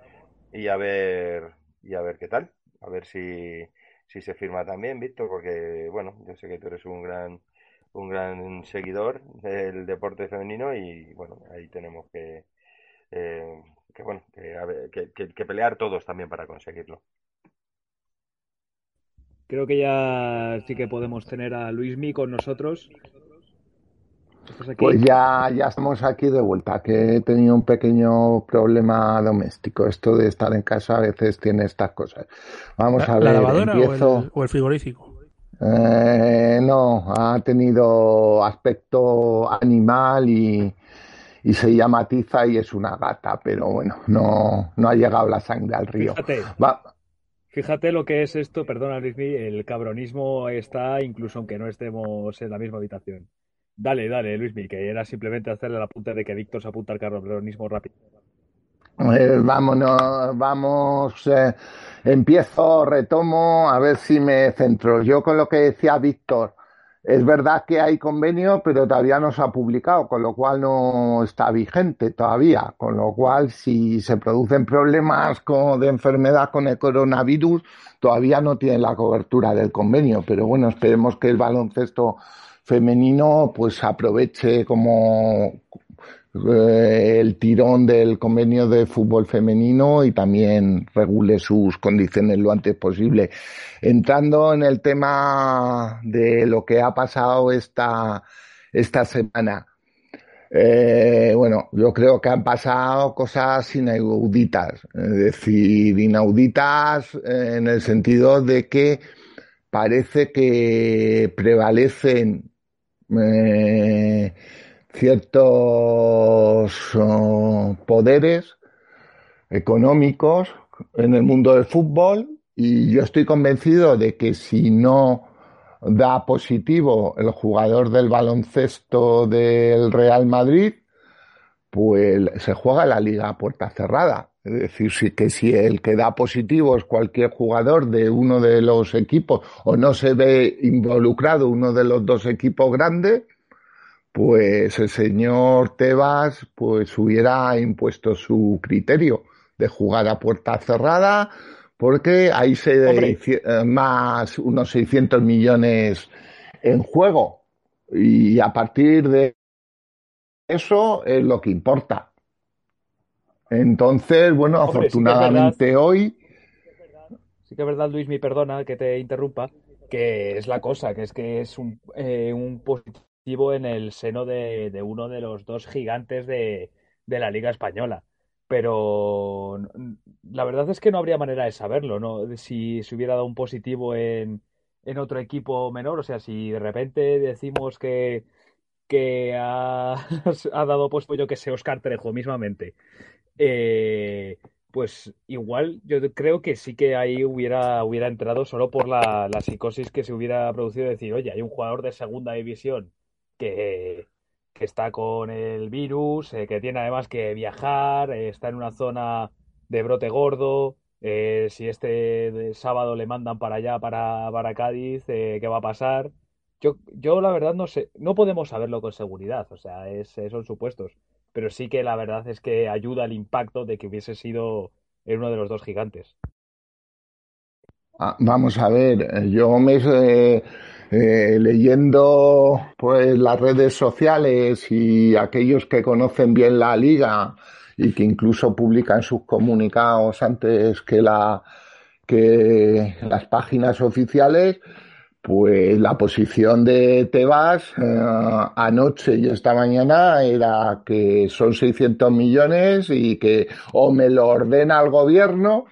y a ver, y a ver qué tal, a ver si, si se firma también, Víctor, porque bueno, yo sé que tú eres un gran un gran seguidor del deporte femenino y bueno, ahí tenemos que, eh, que bueno, que, que, que- que pelear todos también para conseguirlo. Creo que ya sí que podemos tener a Luismi con nosotros. Pues ya, ya estamos aquí de vuelta, que he tenido un pequeño problema doméstico. Esto de estar en casa a veces tiene estas cosas. Vamos a ver. ¿La lavadora o, el, frigorífico? Eh, no, ha tenido aspecto animal y, y se llama Tiza y es una gata, pero bueno, no, no ha llegado la sangre al río. Fíjate, fíjate lo que es esto, perdona Luismi, el cabronismo está incluso aunque no estemos en la misma habitación. Dale, dale, Luismi, que era simplemente hacerle la punta de que Víctor se apunta al cabronismo rápido. Eh, vámonos, vamos, eh, empiezo, retomo, a ver si me centro. Yo con lo que decía Víctor, es verdad que hay convenio, pero todavía no se ha publicado, con lo cual no está vigente todavía. Con lo cual, si se producen problemas con, de enfermedad con el coronavirus, todavía no tienen la cobertura del convenio. Pero bueno, esperemos que el baloncesto femenino pues aproveche como eh, el tirón del convenio de fútbol femenino y también regule sus condiciones lo antes posible. Entrando en el tema de lo que ha pasado esta, esta semana. Eh, bueno, yo creo que han pasado cosas inauditas, es decir, inauditas en el sentido de que parece que prevalecen eh, ciertos oh, poderes económicos en el mundo del fútbol y yo estoy convencido de que si no da positivo el jugador del baloncesto del Real Madrid, pues se juega la liga a puerta cerrada. Es decir, que si el que da positivo es cualquier jugador de uno de los equipos o no se ve involucrado uno de los dos equipos grandes, pues el señor Tebas pues hubiera impuesto su criterio de jugar a puerta cerrada porque ahí se eh, más unos 600 millones en juego y a partir de eso es lo que importa. Entonces, bueno, afortunadamente hoy sí que es verdad, Luis, mi perdona que te interrumpa, que es la cosa, que es que es un, eh, un positivo en el seno de, uno de los dos gigantes de, la Liga Española. Pero la verdad es que no habría manera de saberlo, ¿no? Si se hubiera dado un positivo en, en otro equipo menor, o sea, si de repente decimos que, que ha, dado puesto yo que sé Oscar Trejo mismamente, eh, pues igual yo creo que sí que ahí hubiera, hubiera entrado solo por la, la psicosis que se hubiera producido de decir, oye, hay un jugador de segunda división que, está con el virus, eh, que tiene además que viajar, eh, está en una zona de brote gordo. Si este sábado le mandan para allá, para, para Cádiz, ¿qué va a pasar? Yo, yo la verdad no sé, no podemos saberlo con seguridad, o sea, es, son supuestos, pero sí que la verdad es que ayuda el impacto de que hubiese sido en uno de los dos gigantes. Ah, vamos a ver, yo me eh, leyendo pues las redes sociales y aquellos que conocen bien la liga y que incluso publican sus comunicados antes que la que las páginas oficiales, pues la posición de Tebas eh, anoche y esta mañana era que son 600 millones y que o me lo ordena el gobierno,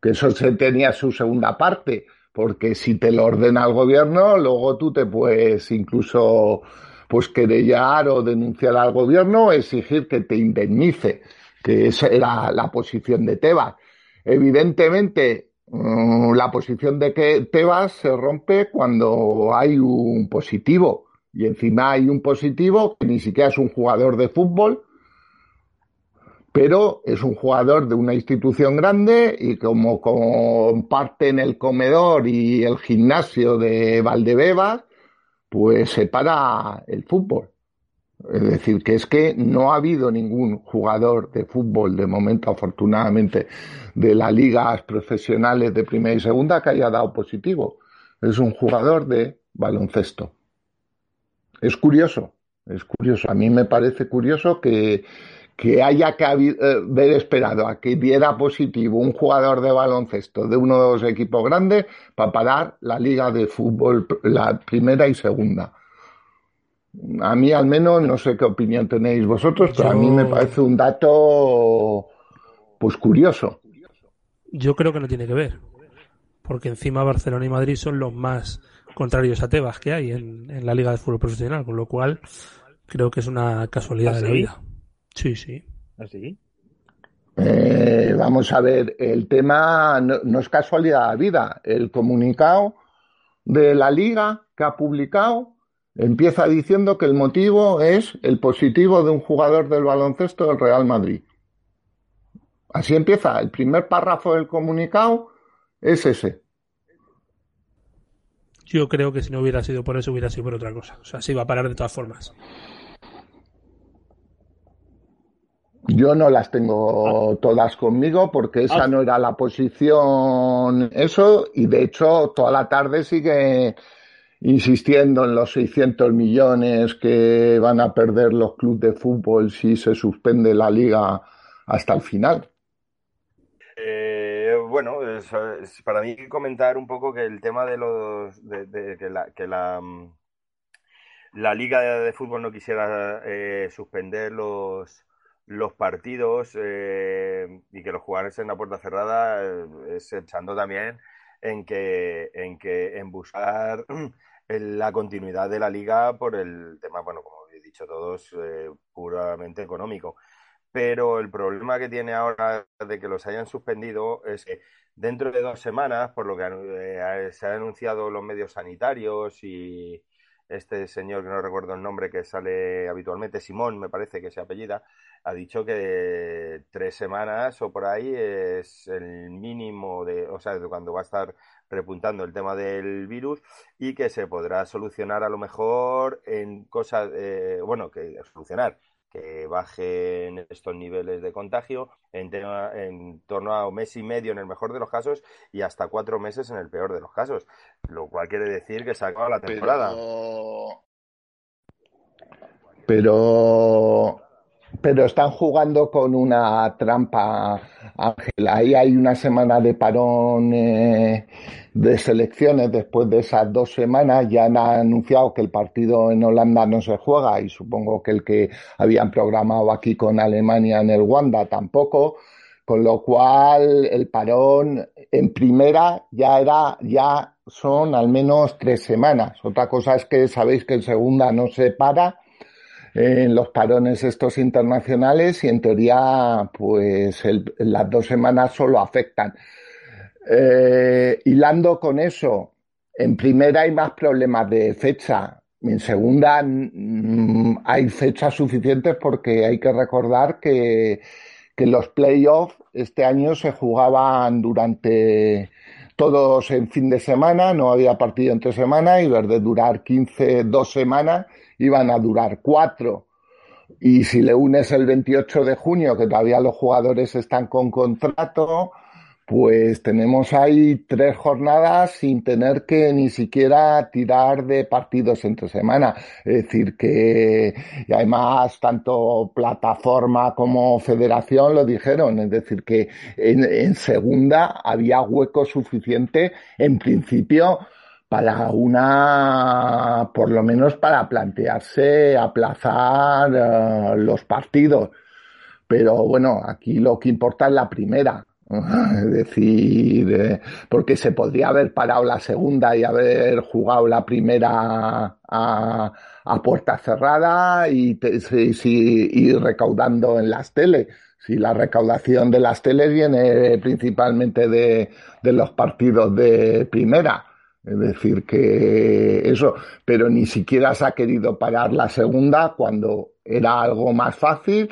que eso se tenía su segunda parte, porque si te lo ordena el gobierno, luego tú te puedes incluso pues querellar o denunciar al gobierno o exigir que te indemnice, que esa era la posición de Tebas. Evidentemente, la posición de que Tebas se rompe cuando hay un positivo y encima hay un positivo que ni siquiera es un jugador de fútbol, pero es un jugador de una institución grande y como comparten el comedor y el gimnasio de Valdebebas, pues se para el fútbol. Es decir, que es que no ha habido ningún jugador de fútbol de momento, afortunadamente, de las ligas profesionales de primera y segunda que haya dado positivo. Es un jugador de baloncesto. Es curioso, es curioso. A mí me parece curioso que, que haya que eh, haber esperado a que diera positivo un jugador de baloncesto de uno de los equipos grandes para parar la liga de fútbol, la primera y segunda. A mí al menos, no sé qué opinión tenéis vosotros, pero a mí me parece un dato pues curioso. Yo creo que no tiene que ver, porque encima Barcelona y Madrid son los más contrarios a Tebas que hay en, la Liga de Fútbol Profesional, con lo cual creo que es una casualidad de la ¿Ah, vida. Sí, sí. ¿Así? ¿Ah, eh, vamos a ver, el tema no, no, es casualidad de la vida. El comunicado de la liga que ha publicado empieza diciendo que el motivo es el positivo de un jugador del baloncesto del Real Madrid. Así empieza. El primer párrafo del comunicado es ese. Yo creo que si no hubiera sido por eso, hubiera sido por otra cosa. O sea, se iba a parar de todas formas. Yo no las tengo todas conmigo porque esa ah. no era la posición, eso, y de hecho toda la tarde sigue insistiendo en los 600 millones que van a perder los clubes de fútbol si se suspende la liga hasta el final. Eh, bueno, para mí comentar un poco que el tema de los de, que, la, que la, mm, la liga de, fútbol no quisiera eh, suspender los los partidos eh, y que los jugadores en la puerta cerrada es echando también en que en que en buscar la continuidad de la liga por el tema, bueno, como he dicho todos, puramente económico. Pero el problema que tiene ahora de que los hayan suspendido es que dentro de dos semanas, por lo que eh, se han anunciado los medios sanitarios y este señor que no recuerdo el nombre que sale habitualmente, Simón, me parece que se apellida, ha dicho que tres semanas o por ahí es el mínimo de, o sea, cuando va a estar repuntando el tema del virus y que se podrá solucionar a lo mejor en cosas, eh, bueno, que solucionar que bajen estos niveles de contagio en, en torno a un mes y medio en el mejor de los casos y hasta cuatro meses en el peor de los casos, lo cual quiere decir que se acaba la temporada. Pero, pero están jugando con una trampa, Ángel. Ahí hay una semana de parón eh, de selecciones después de esas dos semanas. Ya han anunciado que el partido en Holanda no se juega y supongo que el que habían programado aquí con Alemania en el Wanda tampoco. Con lo cual el parón en primera ya era, ya son al menos tres semanas. Otra cosa es que sabéis que en segunda no se para en los parones estos internacionales y en teoría pues las dos semanas solo afectan. Eh, hilando con eso, en primera hay más problemas de fecha. En segunda mm, hay fechas suficientes porque hay que recordar que, que los playoffs este año se jugaban durante todos en fin de semana, no había partido entre semana y ver de durar 15, dos semanas iban a durar cuatro. Y si le unes el 28 de junio, que todavía los jugadores están con contrato, pues tenemos ahí tres jornadas sin tener que ni siquiera tirar de partidos entre semana. Es decir, que y además tanto plataforma como federación lo dijeron. Es decir, que en, en segunda había hueco suficiente en principio para una, por lo menos para plantearse aplazar uh, los partidos. Pero bueno, aquí lo que importa es la primera. Es decir, eh, porque se podría haber parado la segunda y haber jugado la primera a, puerta cerrada y, y, recaudando en las teles. Si la recaudación de las teles viene principalmente de los partidos de primera. Es decir, que eso, pero ni siquiera se ha querido parar la segunda cuando era algo más fácil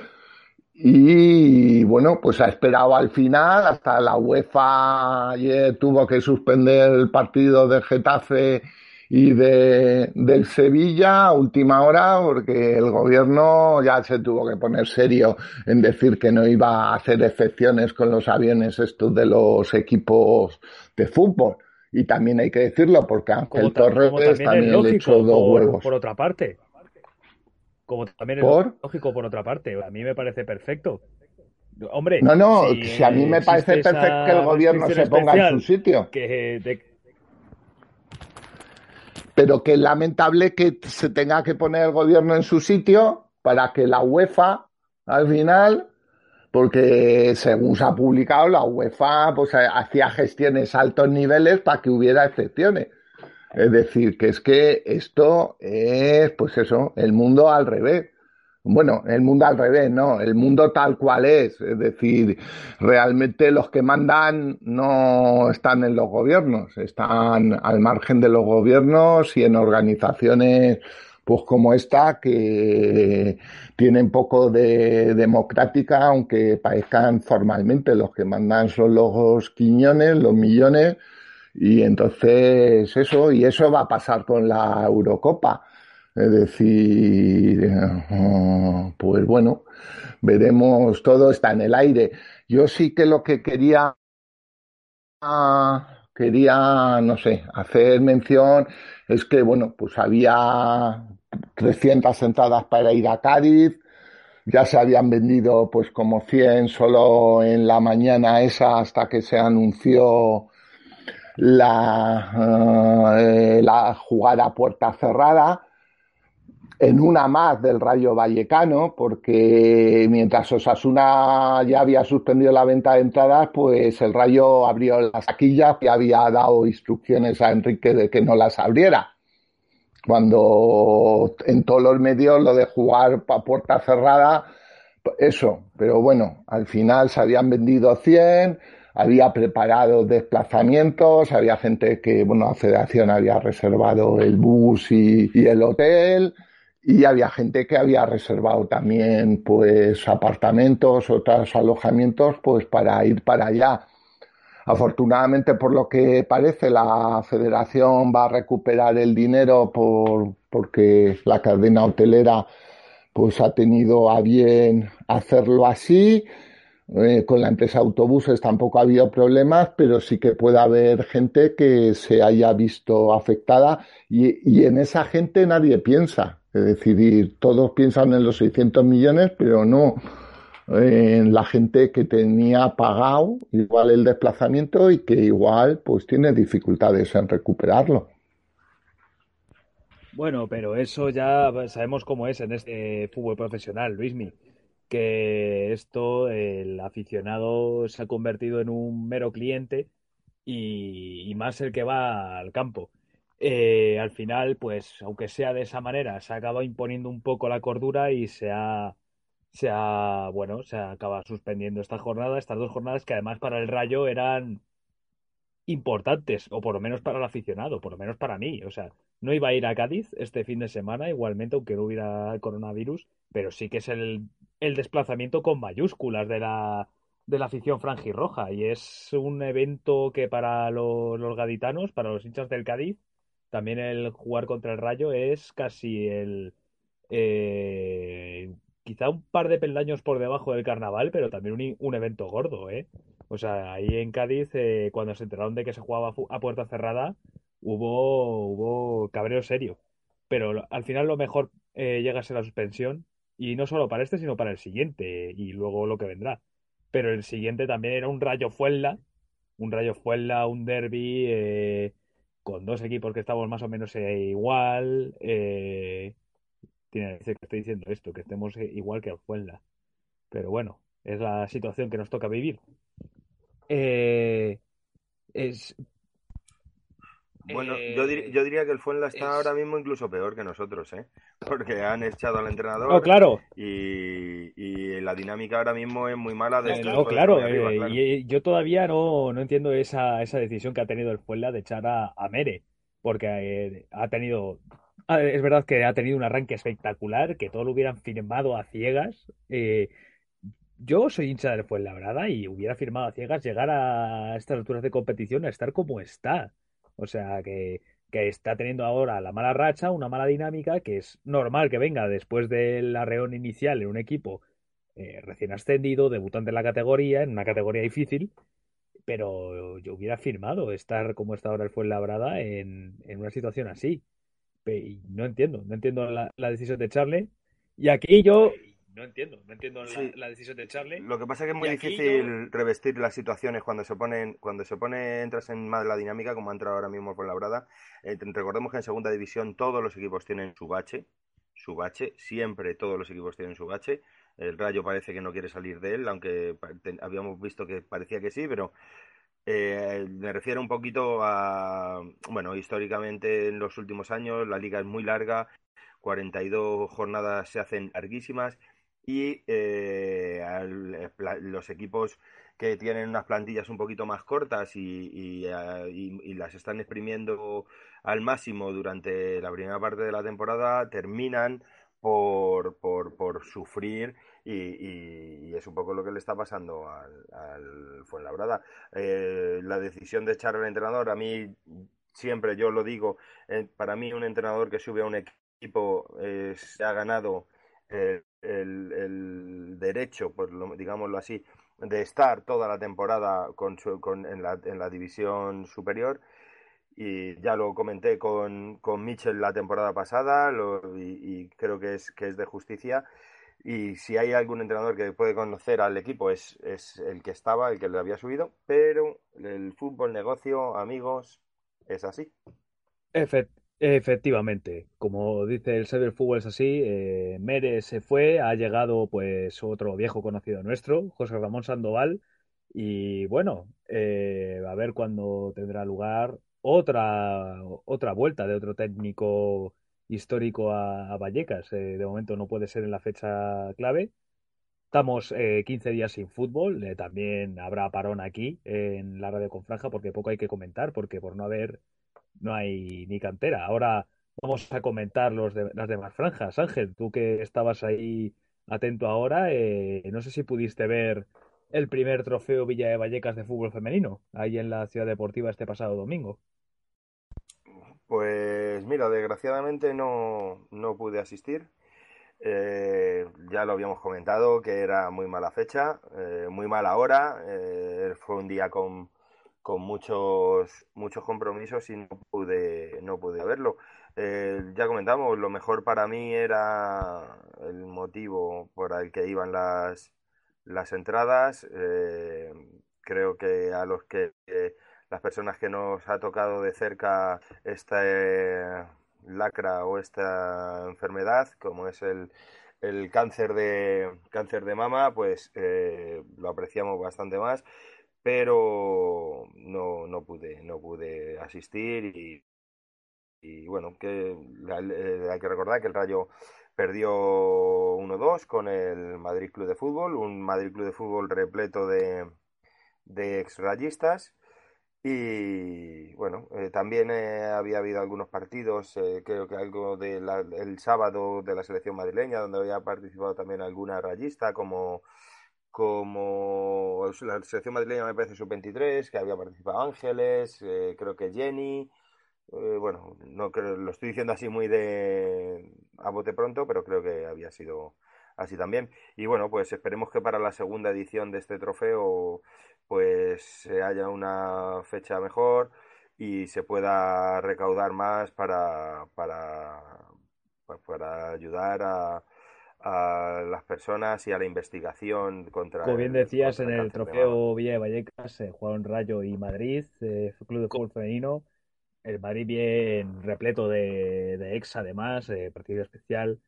y bueno, pues ha esperado al final, hasta la UEFA ayer tuvo que suspender el partido de Getafe y de, del Sevilla a última hora porque el gobierno ya se tuvo que poner serio en decir que no iba a hacer excepciones con los aviones estos de los equipos de fútbol. Y también hay que decirlo, porque Ángel Torres también, le echó dos huevos. Por otra parte. Como también es lógico por otra parte. A mí me parece perfecto. Hombre, no, no, si, a mí me parece perfecto que el gobierno se ponga en su sitio. Que, pero que lamentable que se tenga que poner el gobierno en su sitio para que la UEFA, al final, porque según se ha publicado, la UEFA pues, hacía gestiones a altos niveles para que hubiera excepciones. Es decir, que es que esto es, pues eso, el mundo al revés. Bueno, el mundo al revés, ¿no? El mundo tal cual es. Es decir, realmente los que mandan no están en los gobiernos, están al margen de los gobiernos y en organizaciones pues como esta que tienen poco de democrática, aunque parezcan formalmente los que mandan son los quiñones, los millones, y entonces eso, y eso va a pasar con la Eurocopa. Es decir, eh, pues bueno, veremos, todo está en el aire. Yo sí que lo que quería, quería, no sé, hacer mención es que, bueno, pues había 300 entradas para ir a Cádiz, ya se habían vendido pues como 100 solo en la mañana esa hasta que se anunció la, eh, la jugada puerta cerrada en una más del Rayo Vallecano, porque mientras Osasuna ya había suspendido la venta de entradas, pues el Rayo abrió las taquillas y había dado instrucciones a Enrique de que no las abriera. Cuando en todos los medios lo de jugar a puerta cerrada, eso, pero bueno, al final se habían vendido 100, había preparado desplazamientos, había gente que, bueno, la federación había reservado el bus y, y el hotel, y había gente que había reservado también pues apartamentos, otros alojamientos pues para ir para allá. Afortunadamente, por lo que parece, la federación va a recuperar el dinero por, porque la cadena hotelera pues ha tenido a bien hacerlo así. Eh, con la empresa autobuses tampoco ha habido problemas, pero sí que puede haber gente que se haya visto afectada y, y en esa gente nadie piensa. Es decir, todos piensan en los 600 millones, pero no en la gente que tenía pagado igual el desplazamiento y que igual pues tiene dificultades en recuperarlo. Bueno, pero eso ya sabemos cómo es en este fútbol profesional, Luismi, que esto, el aficionado se ha convertido en un mero cliente y, más el que va al campo. Eh, al final, pues, aunque sea de esa manera, se acaba imponiendo un poco la cordura y se ha, se ha, bueno, se acaba suspendiendo esta jornada, estas dos jornadas que además para el Rayo eran importantes, o por lo menos para el aficionado, por lo menos para mí. O sea, no iba a ir a Cádiz este fin de semana, igualmente, aunque no hubiera coronavirus, pero sí que es el, el desplazamiento con mayúsculas de la, de la afición franjirroja. Y es un evento que para los, gaditanos, para los hinchas del Cádiz, también el jugar contra el Rayo es casi el... Eh, quizá un par de peldaños por debajo del carnaval, pero también un, un evento gordo, ¿eh? O sea, ahí en Cádiz, eh, cuando se enteraron de que se jugaba a puerta cerrada, hubo, hubo cabreo serio. Pero al final lo mejor eh, llega a ser la suspensión, y no solo para este, sino para el siguiente, y luego lo que vendrá. Pero el siguiente también era un Rayo Fuenla, un Rayo Fuenla, un derby, eh, con dos equipos que estamos más o menos eh, igual. Eh, tiene que decir que estoy diciendo esto, que estemos eh, igual que el Fuenla. Pero bueno, es la situación que nos toca vivir. Eh, es, bueno, yo, dir yo, diría que el Fuenla está es... ahora mismo incluso peor que nosotros, ¿eh? Porque han echado al entrenador. No, claro. Y, y la dinámica ahora mismo es muy mala. De no, claro, arriba, claro. Y yo todavía no, no entiendo esa, esa, decisión que ha tenido el Fuenla de echar a, a Mere. Porque eh, ha tenido. Es verdad que ha tenido un arranque espectacular, que todo lo hubieran firmado a ciegas. Eh, yo soy hincha del Fuenlabrada y hubiera firmado a ciegas llegar a estas alturas de competición a estar como está. O sea, que, que, está teniendo ahora la mala racha, una mala dinámica, que es normal que venga después del arreón inicial en un equipo eh, recién ascendido, debutante en la categoría, en una categoría difícil, pero yo hubiera firmado estar como está ahora el Fuenlabrada en, en una situación así. Y no entiendo, no entiendo la, la, decisión de echarle. Y aquí yo no entiendo, no entiendo Sí. la, la decisión de Charlie. Lo que pasa es que es muy difícil revestir las situaciones cuando se ponen, cuando se pone, entras en más la dinámica, como ha entrado ahora mismo por la brada. recordemos que en segunda división todos los equipos tienen su bache, su bache, siempre todos los equipos tienen su bache. El Rayo parece que no quiere salir de él, aunque habíamos visto que parecía que sí, pero eh, me refiero un poquito a, bueno, históricamente en los últimos años la liga es muy larga, 42 jornadas se hacen larguísimas y eh, los equipos que tienen unas plantillas un poquito más cortas y, eh, y- y las están exprimiendo al máximo durante la primera parte de la temporada terminan por, por, por sufrir y, y- es un poco lo que le está pasando al, Fuenlabrada. Eh, la decisión de echar al entrenador, a mí siempre yo lo digo, eh, para mí un entrenador que sube a un equipo eh, se ha ganado el, el derecho, pues lo- digámoslo así, de estar toda la temporada con su- con- en la, en la división superior. Y ya lo comenté con, con Mitchell la temporada pasada lo- y, y creo que es, que es de justicia. Y si hay algún entrenador que puede conocer al equipo es, es el que estaba, el que le había subido, pero el fútbol negocio, amigos, es así. Efe- efectivamente, como dice el Saber Fútbol es así, eh, Mere se fue, ha llegado pues otro viejo conocido nuestro, José Ramón Sandoval, y bueno, eh, a ver cuándo tendrá lugar otra, otra vuelta de otro técnico histórico a, Vallecas. Eh, de momento no puede ser en la fecha clave. Estamos eh, 15 días sin fútbol, eh, también habrá parón aquí en la radio con franja porque poco hay que comentar, porque por no haber no hay ni cantera. Ahora vamos a comentar los de, las demás franjas. Ángel, tú que estabas ahí atento ahora, eh, no sé si pudiste ver el primer trofeo Villa de Vallecas de fútbol femenino, ahí en la Ciudad Deportiva este pasado domingo. Pues mira, desgraciadamente no, no pude asistir. Eh, ya lo habíamos comentado que era muy mala fecha, eh, muy mala hora. eh, fue un día con, con muchos, muchos compromisos y no pude, no pude verlo. Eh, ya comentamos, lo mejor para mí era el motivo por el que iban las, las entradas. Eh, creo que a los que las personas que nos ha tocado de cerca esta eh, lacra o esta enfermedad, como es el, el cáncer de cáncer de mama, pues eh, lo apreciamos bastante más, pero no, no pude, no pude asistir y, y bueno, que eh, hay que recordar que el Rayo perdió 1-2 con el Madrid Club de Fútbol, un Madrid Club de Fútbol repleto de, de exrayistas. Y bueno, eh, también eh, había habido algunos partidos, eh, creo que algo del sábado de la selección madrileña, donde había participado también alguna rayista, como, como la selección madrileña me parece sub-23, que había participado Ángeles, eh, creo que Jenny, bueno, no creo, lo estoy diciendo así muy de a bote pronto, pero creo que había sido así también. Y bueno, pues esperemos que para la segunda edición de este trofeo pues se haya una fecha mejor y se pueda recaudar más para, para, pues para ayudar a, a las personas y a la investigación contra Como bien el, decías, en el trofeo Villa de Vallecas se jugaron Rayo y Madrid, eh, Club de Fútbol Femenino. El Madrid bien repleto de, de ex, además, eh, partido especial.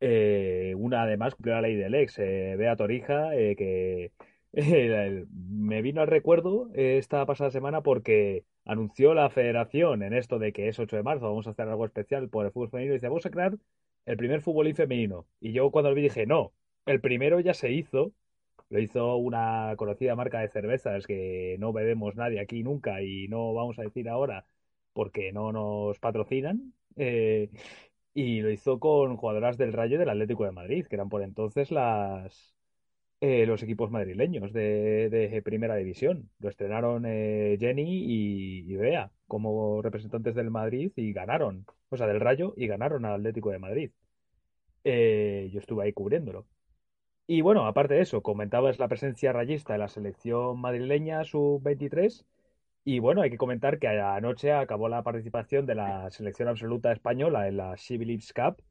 Eh, una además cumplió la ley del ex, eh, Bea Torija, eh, que eh, me vino al recuerdo esta pasada semana porque anunció la federación en esto de que es 8 de marzo, vamos a hacer algo especial por el fútbol femenino, y dice, vamos a crear el primer futbolín femenino. Y yo cuando lo vi dije, no, el primero ya se hizo, lo hizo una conocida marca de cervezas que no bebemos nadie aquí nunca y no vamos a decir ahora porque no nos patrocinan. eh, y lo hizo con jugadoras del Rayo del Atlético de Madrid, que eran por entonces las eh, los equipos madrileños de, primera división. Lo estrenaron eh, Jenny y, y Bea como representantes del Madrid y ganaron, o sea, del Rayo y ganaron al Atlético de Madrid. Eh, yo estuve ahí cubriéndolo. Y bueno, aparte de eso, comentabas la presencia rayista de la selección madrileña sub-23. Y bueno, hay que comentar que anoche acabó la participación de la selección absoluta española en la Civilix Cup.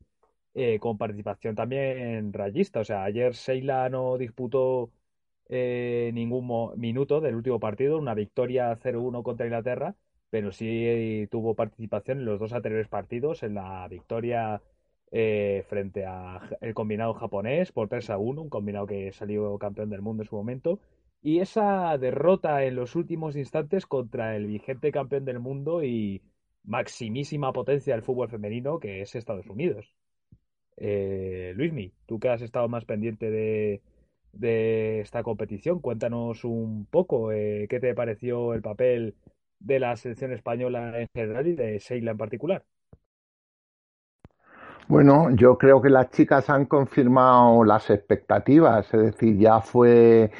Eh, con participación también rayista. O sea, ayer Seila no disputó eh, ningún minuto del último partido, una victoria 0-1 contra Inglaterra, pero sí tuvo participación en los dos anteriores partidos, en la victoria eh, frente al combinado japonés por 3 1, un combinado que salió campeón del mundo en su momento, y esa derrota en los últimos instantes contra el vigente campeón del mundo y maximísima potencia del fútbol femenino que es Estados Unidos. Eh, Luismi, tú que has estado más pendiente de, esta competición, cuéntanos un poco eh, qué te pareció el papel de la selección española en general y de Sheila en particular. Bueno, yo creo que las chicas han confirmado las expectativas, es decir, ya fue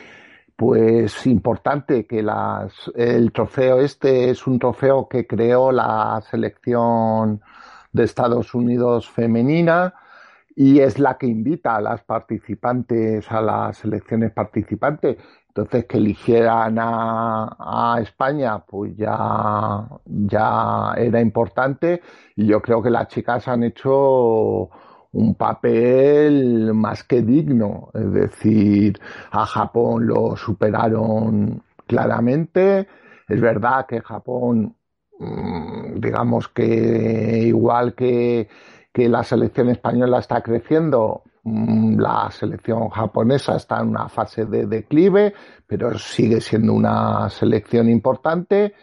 pues importante que las, el trofeo este es un trofeo que creó la selección de Estados Unidos femenina y es la que invita a las participantes, a las selecciones participantes. Entonces, que eligieran a, España, pues ya, ya era importante y yo creo que las chicas han hecho un papel más que digno. Es decir, a Japón lo superaron claramente. Es verdad que Japón, mm, digamos que igual que, que la selección española está creciendo, mm, la selección japonesa está en una fase de declive, pero sigue siendo una selección importante.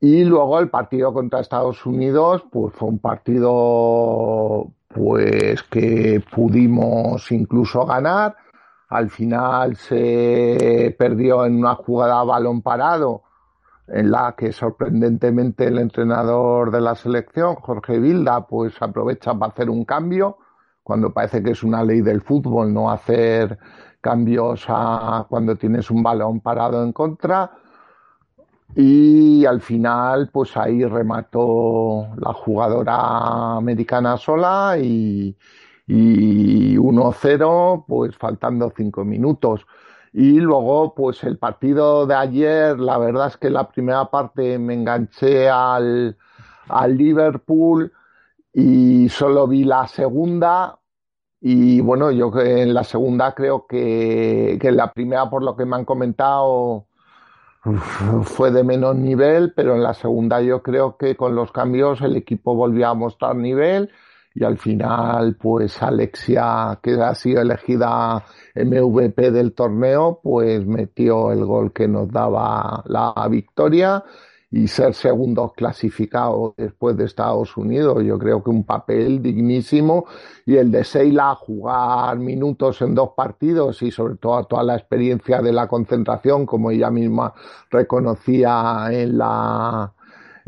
Y luego el partido contra Estados Unidos, pues fue un partido pues que pudimos incluso ganar. Al final se perdió en una jugada a balón parado en la que sorprendentemente el entrenador de la selección, Jorge Vilda, pues aprovecha para hacer un cambio, cuando parece que es una ley del fútbol no hacer cambios cuando tienes un balón parado en contra. Y al final, pues ahí remató la jugadora americana sola y, y 1-0, pues faltando cinco minutos. Y luego, pues el partido de ayer, la verdad es que la primera parte me enganché al, al Liverpool y solo vi la segunda. Y bueno, yo en la segunda creo que, que en la primera, por lo que me han comentado, fue de menos nivel, pero en la segunda yo creo que con los cambios el equipo volvió a mostrar nivel y al final pues Alexia, que ha sido elegida MVP del torneo, pues metió el gol que nos daba la victoria y ser segundos clasificados después de Estados Unidos. Yo creo que un papel dignísimo y el de Seila jugar minutos en dos partidos y sobre todo toda la experiencia de la concentración, como ella misma reconocía en la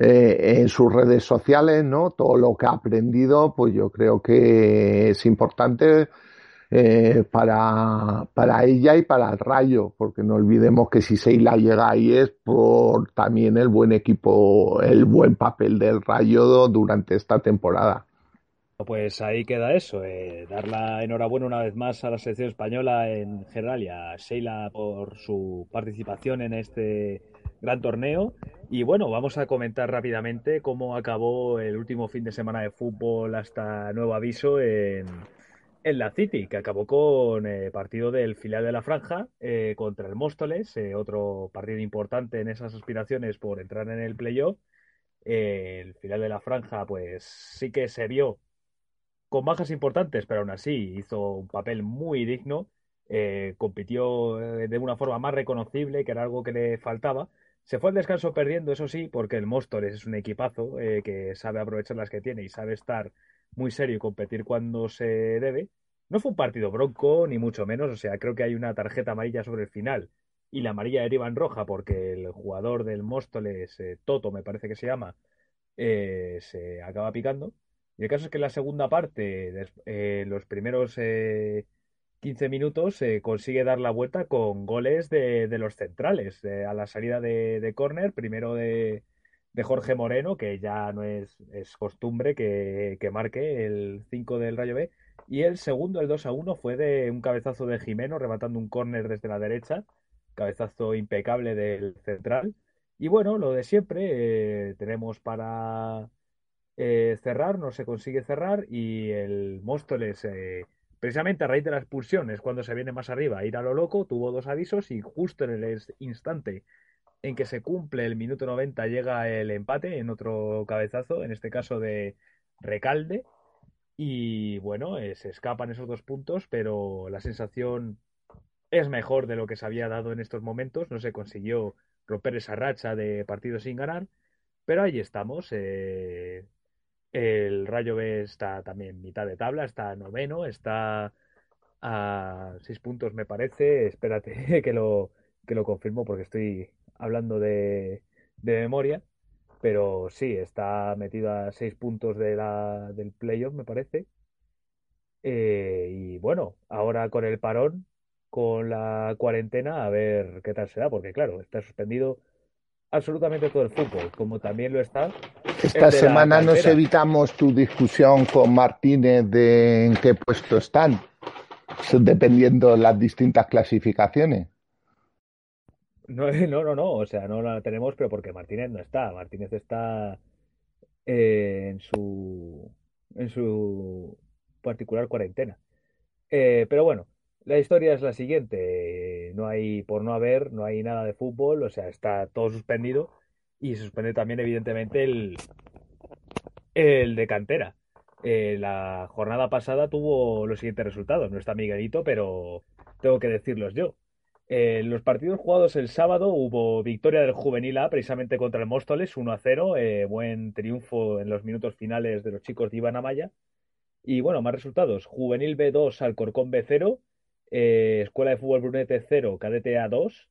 eh, en sus redes sociales, ¿no? Todo lo que ha aprendido, pues yo creo que es importante eh, para, para ella y para el Rayo, porque no olvidemos que si Seila llega ahí es por también el buen equipo, el buen papel del Rayo durante esta temporada. Pues ahí queda eso, eh, dar la enhorabuena una vez más a la selección española en general y a Sheila por su participación en este gran torneo. Y bueno, vamos a comentar rápidamente cómo acabó el último fin de semana de fútbol hasta nuevo aviso en, en la City, que acabó con eh, partido del filial de la Franja eh, contra el Móstoles, eh, otro partido importante en esas aspiraciones por entrar en el playoff. el filial de la Franja, pues sí que se vio con bajas importantes, pero aún así hizo un papel muy digno. compitió de una forma más reconocible, que era algo que le faltaba. Se fue al descanso perdiendo, eso sí, porque el Móstoles es un equipazo que sabe aprovechar las que tiene y sabe estar muy serio y competir cuando se debe. No fue un partido bronco, ni mucho menos. O sea, creo que hay una tarjeta amarilla sobre el final y la amarilla deriva en roja porque el jugador del Móstoles, eh, Toto me parece que se llama, eh, se acaba picando. Y el caso es que en la segunda parte, eh, los primeros 15 minutos, consigue dar la vuelta con goles de, los centrales. a la salida de, de córner, primero de, de Jorge Moreno, que ya no es, es costumbre que, que, marque el 5 del Rayo B. Y el segundo, el 2 a 1, fue de un cabezazo de Jimeno, rematando un córner desde la derecha. Cabezazo impecable del central. Y bueno, lo de siempre, eh, tenemos para, eh, cerrar, no se consigue cerrar y el Móstoles, eh, precisamente a raíz de la expulsión, es cuando se viene más arriba a ir a lo loco, tuvo dos avisos y justo en el instante en que se cumple el minuto 90 llega el empate en otro cabezazo, en este caso de Recalde. Y bueno, eh, se escapan esos dos puntos, pero la sensación es mejor de lo que se había dado en estos momentos. No se consiguió romper esa racha de partidos sin ganar, pero ahí estamos. Eh, el Rayo B está también mitad de tabla, está noveno, está a seis puntos me parece. Espérate que lo, que lo confirmo porque estoy hablando de, de memoria. Pero sí, está metido a seis puntos de la, del playoff, me parece. Eh, y bueno, ahora con el parón, con la cuarentena, a ver qué tal será, porque claro, está suspendido absolutamente todo el fútbol, como también lo está. Esta semana nos evitamos tu discusión con Martínez de en qué puesto están, dependiendo de las distintas clasificaciones. No, no, no, no, o sea, no la tenemos, pero porque Martínez no está. Martínez está eh, en su en su particular cuarentena. Eh, pero bueno, la historia es la siguiente. No hay, por no haber, no hay nada de fútbol, o sea, está todo suspendido y suspende también, evidentemente, el, el de cantera. Eh, la jornada pasada tuvo los siguientes resultados. No está Miguelito, pero tengo que decirlos yo. En los partidos jugados el sábado hubo victoria del Juvenil A precisamente contra el Móstoles 1 a 0. Eh, buen triunfo en los minutos finales de los chicos de Iván Amaya. Y bueno, más resultados. Juvenil B 2, Alcorcón B 0. Eh, Escuela de Fútbol Brunete 0, Cadete A 2.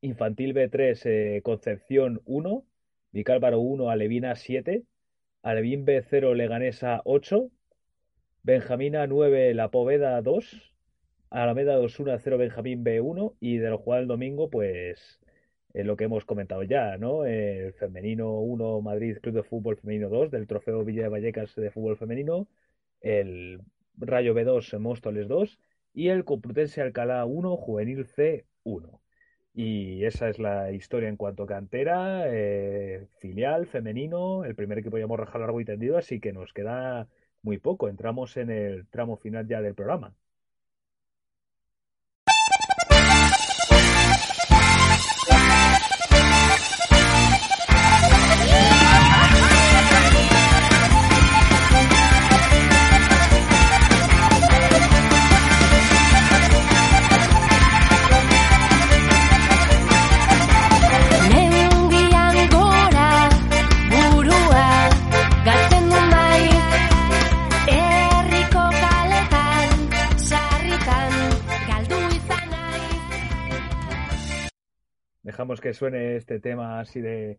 Infantil B 3, eh, Concepción 1. Vicálvaro 1, Alevina 7. Alevín B 0, Leganesa 8. Benjamina 9, La Poveda 2. Alameda 2-1 0 Benjamín B1 y de lo jugado el domingo, pues eh, lo que hemos comentado ya, ¿no? El femenino 1 Madrid Club de Fútbol Femenino 2 del trofeo Villa de Vallecas de fútbol femenino, el Rayo B2 Móstoles 2 y el Complutense Alcalá 1 Juvenil C 1. Y esa es la historia en cuanto a cantera, eh, filial, femenino, el primer equipo ya hemos rajado largo y tendido, así que nos queda muy poco. Entramos en el tramo final ya del programa. Dejamos que suene este tema así de,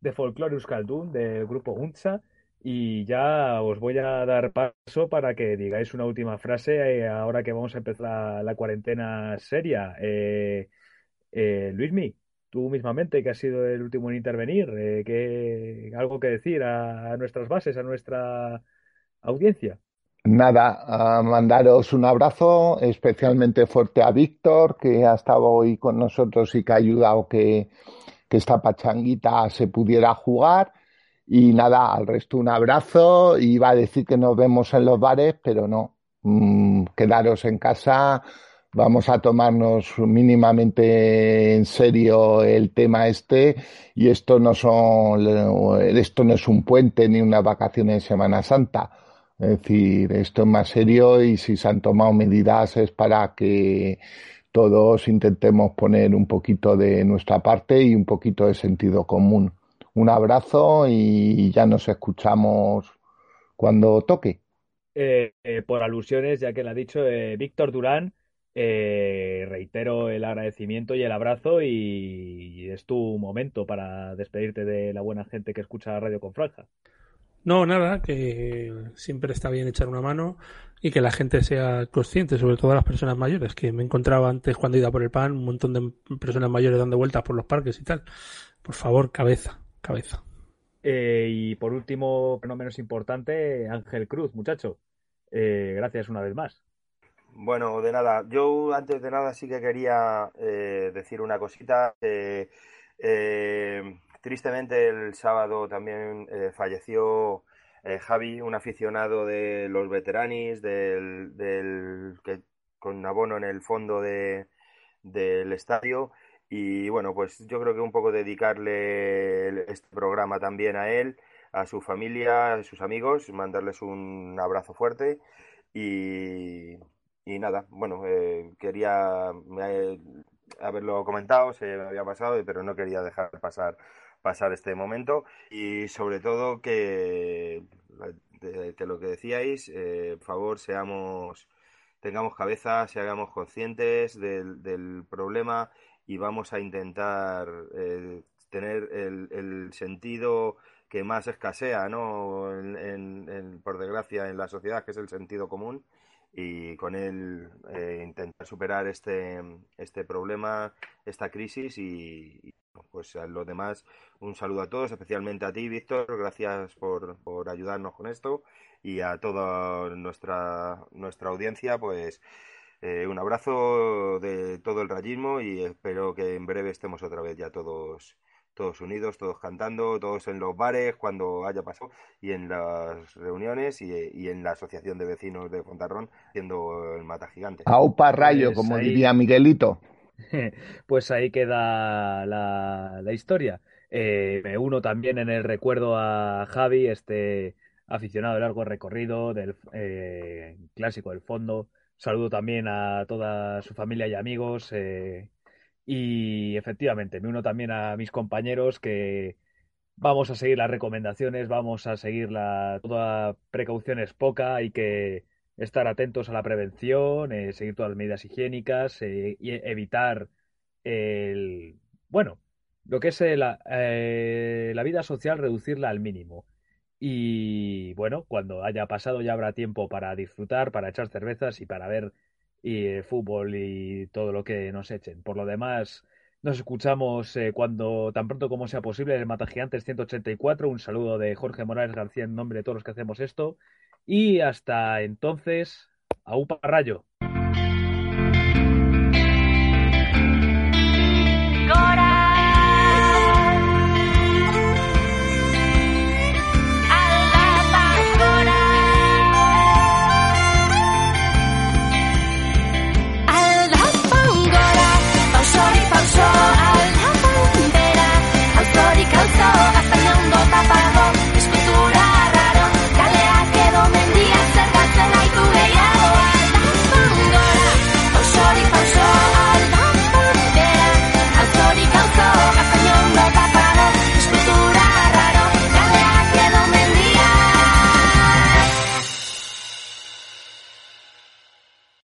de folclore euskaldun del grupo Unza y ya os voy a dar paso para que digáis una última frase eh, ahora que vamos a empezar la, cuarentena seria. Eh, eh, Luismi, tú mismamente, que has sido el último en intervenir, eh, ¿algo que decir a nuestras bases, a nuestra audiencia? Nada, a mandaros un abrazo especialmente fuerte a Víctor, que ha estado hoy con nosotros y que ha ayudado que, que esta pachanguita se pudiera jugar. Y nada, al resto un abrazo. Iba a decir que nos vemos en los bares, pero no. Mm, quedaros en casa. Vamos a tomarnos mínimamente en serio el tema este. Y esto no son, esto no es un puente ni unas vacaciones de Semana Santa es decir, esto es más serio y si se han tomado medidas es para que todos intentemos poner un poquito de nuestra parte y un poquito de sentido común. Un abrazo y ya nos escuchamos cuando toque. Eh, eh, por alusiones, ya que lo ha dicho eh, Víctor Durán, reitero el agradecimiento y el abrazo y es tu momento para despedirte de la buena gente que escucha Radio Confranja. No, nada, que siempre está bien echar una mano y que la gente sea consciente, sobre todo las personas mayores, que me encontraba antes cuando iba por el pan un montón de personas mayores dando vueltas por los parques y tal. Por favor, cabeza, cabeza. Eh, y por último, pero no menos importante, Ángel Cruz, muchacho. Eh, gracias una vez más. Bueno, de nada. Yo antes de nada sí que quería eh, decir una cosita. Tristemente el sábado también eh, falleció eh, Javi, un aficionado de los veteranis, del, del que con abono en el fondo de, del estadio. Y bueno, pues yo creo que un poco dedicarle este programa también a él, a su familia, a sus amigos, mandarles un abrazo fuerte y, nada, bueno, eh, quería haberlo comentado, se me había pasado, pero no quería dejar pasar pasar este momento y sobre todo que, que lo que decíais, eh, por favor, seamos tengamos cabeza, seamos conscientes del, del problema y vamos a intentar eh, tener el, el, sentido que más escasea, ¿no? En, por desgracia, en la sociedad, que es el sentido común, y con él eh, intentar superar este, este problema, esta crisis y, pues a los demás un saludo a todos, especialmente a ti, Víctor, gracias por, por ayudarnos con esto y a toda nuestra, nuestra audiencia, pues eh, un abrazo de todo el rayismo y espero que en breve estemos otra vez ya todos todos unidos, todos cantando, todos en los bares cuando haya pasado y en las reuniones y, en la asociación de vecinos de Fontarrón haciendo el mata gigante. Aupa rayo, pues como diría Miguelito. Pues ahí queda la, historia. Eh, me uno también en el recuerdo a Javi, este aficionado de largo recorrido del eh, clásico del fondo. Saludo también a toda su familia y amigos. Eh, y efectivamente, me uno también a mis compañeros que vamos a seguir las recomendaciones, vamos a seguir la, toda precaución es poca, hay que estar atentos a la prevención, eh, seguir todas las medidas higiénicas eh, y evitar el, bueno, lo que es la, eh, la vida social, reducirla al mínimo. Y bueno, cuando haya pasado ya habrá tiempo para disfrutar, para echar cervezas y para ver fútbol y todo lo que nos echen. Por lo demás, nos escuchamos eh, cuando tan pronto como sea posible el Mata Gigantes 184. Un saludo de Jorge Morales García en nombre de todos los que hacemos esto. Y hasta entonces, a un parrayo.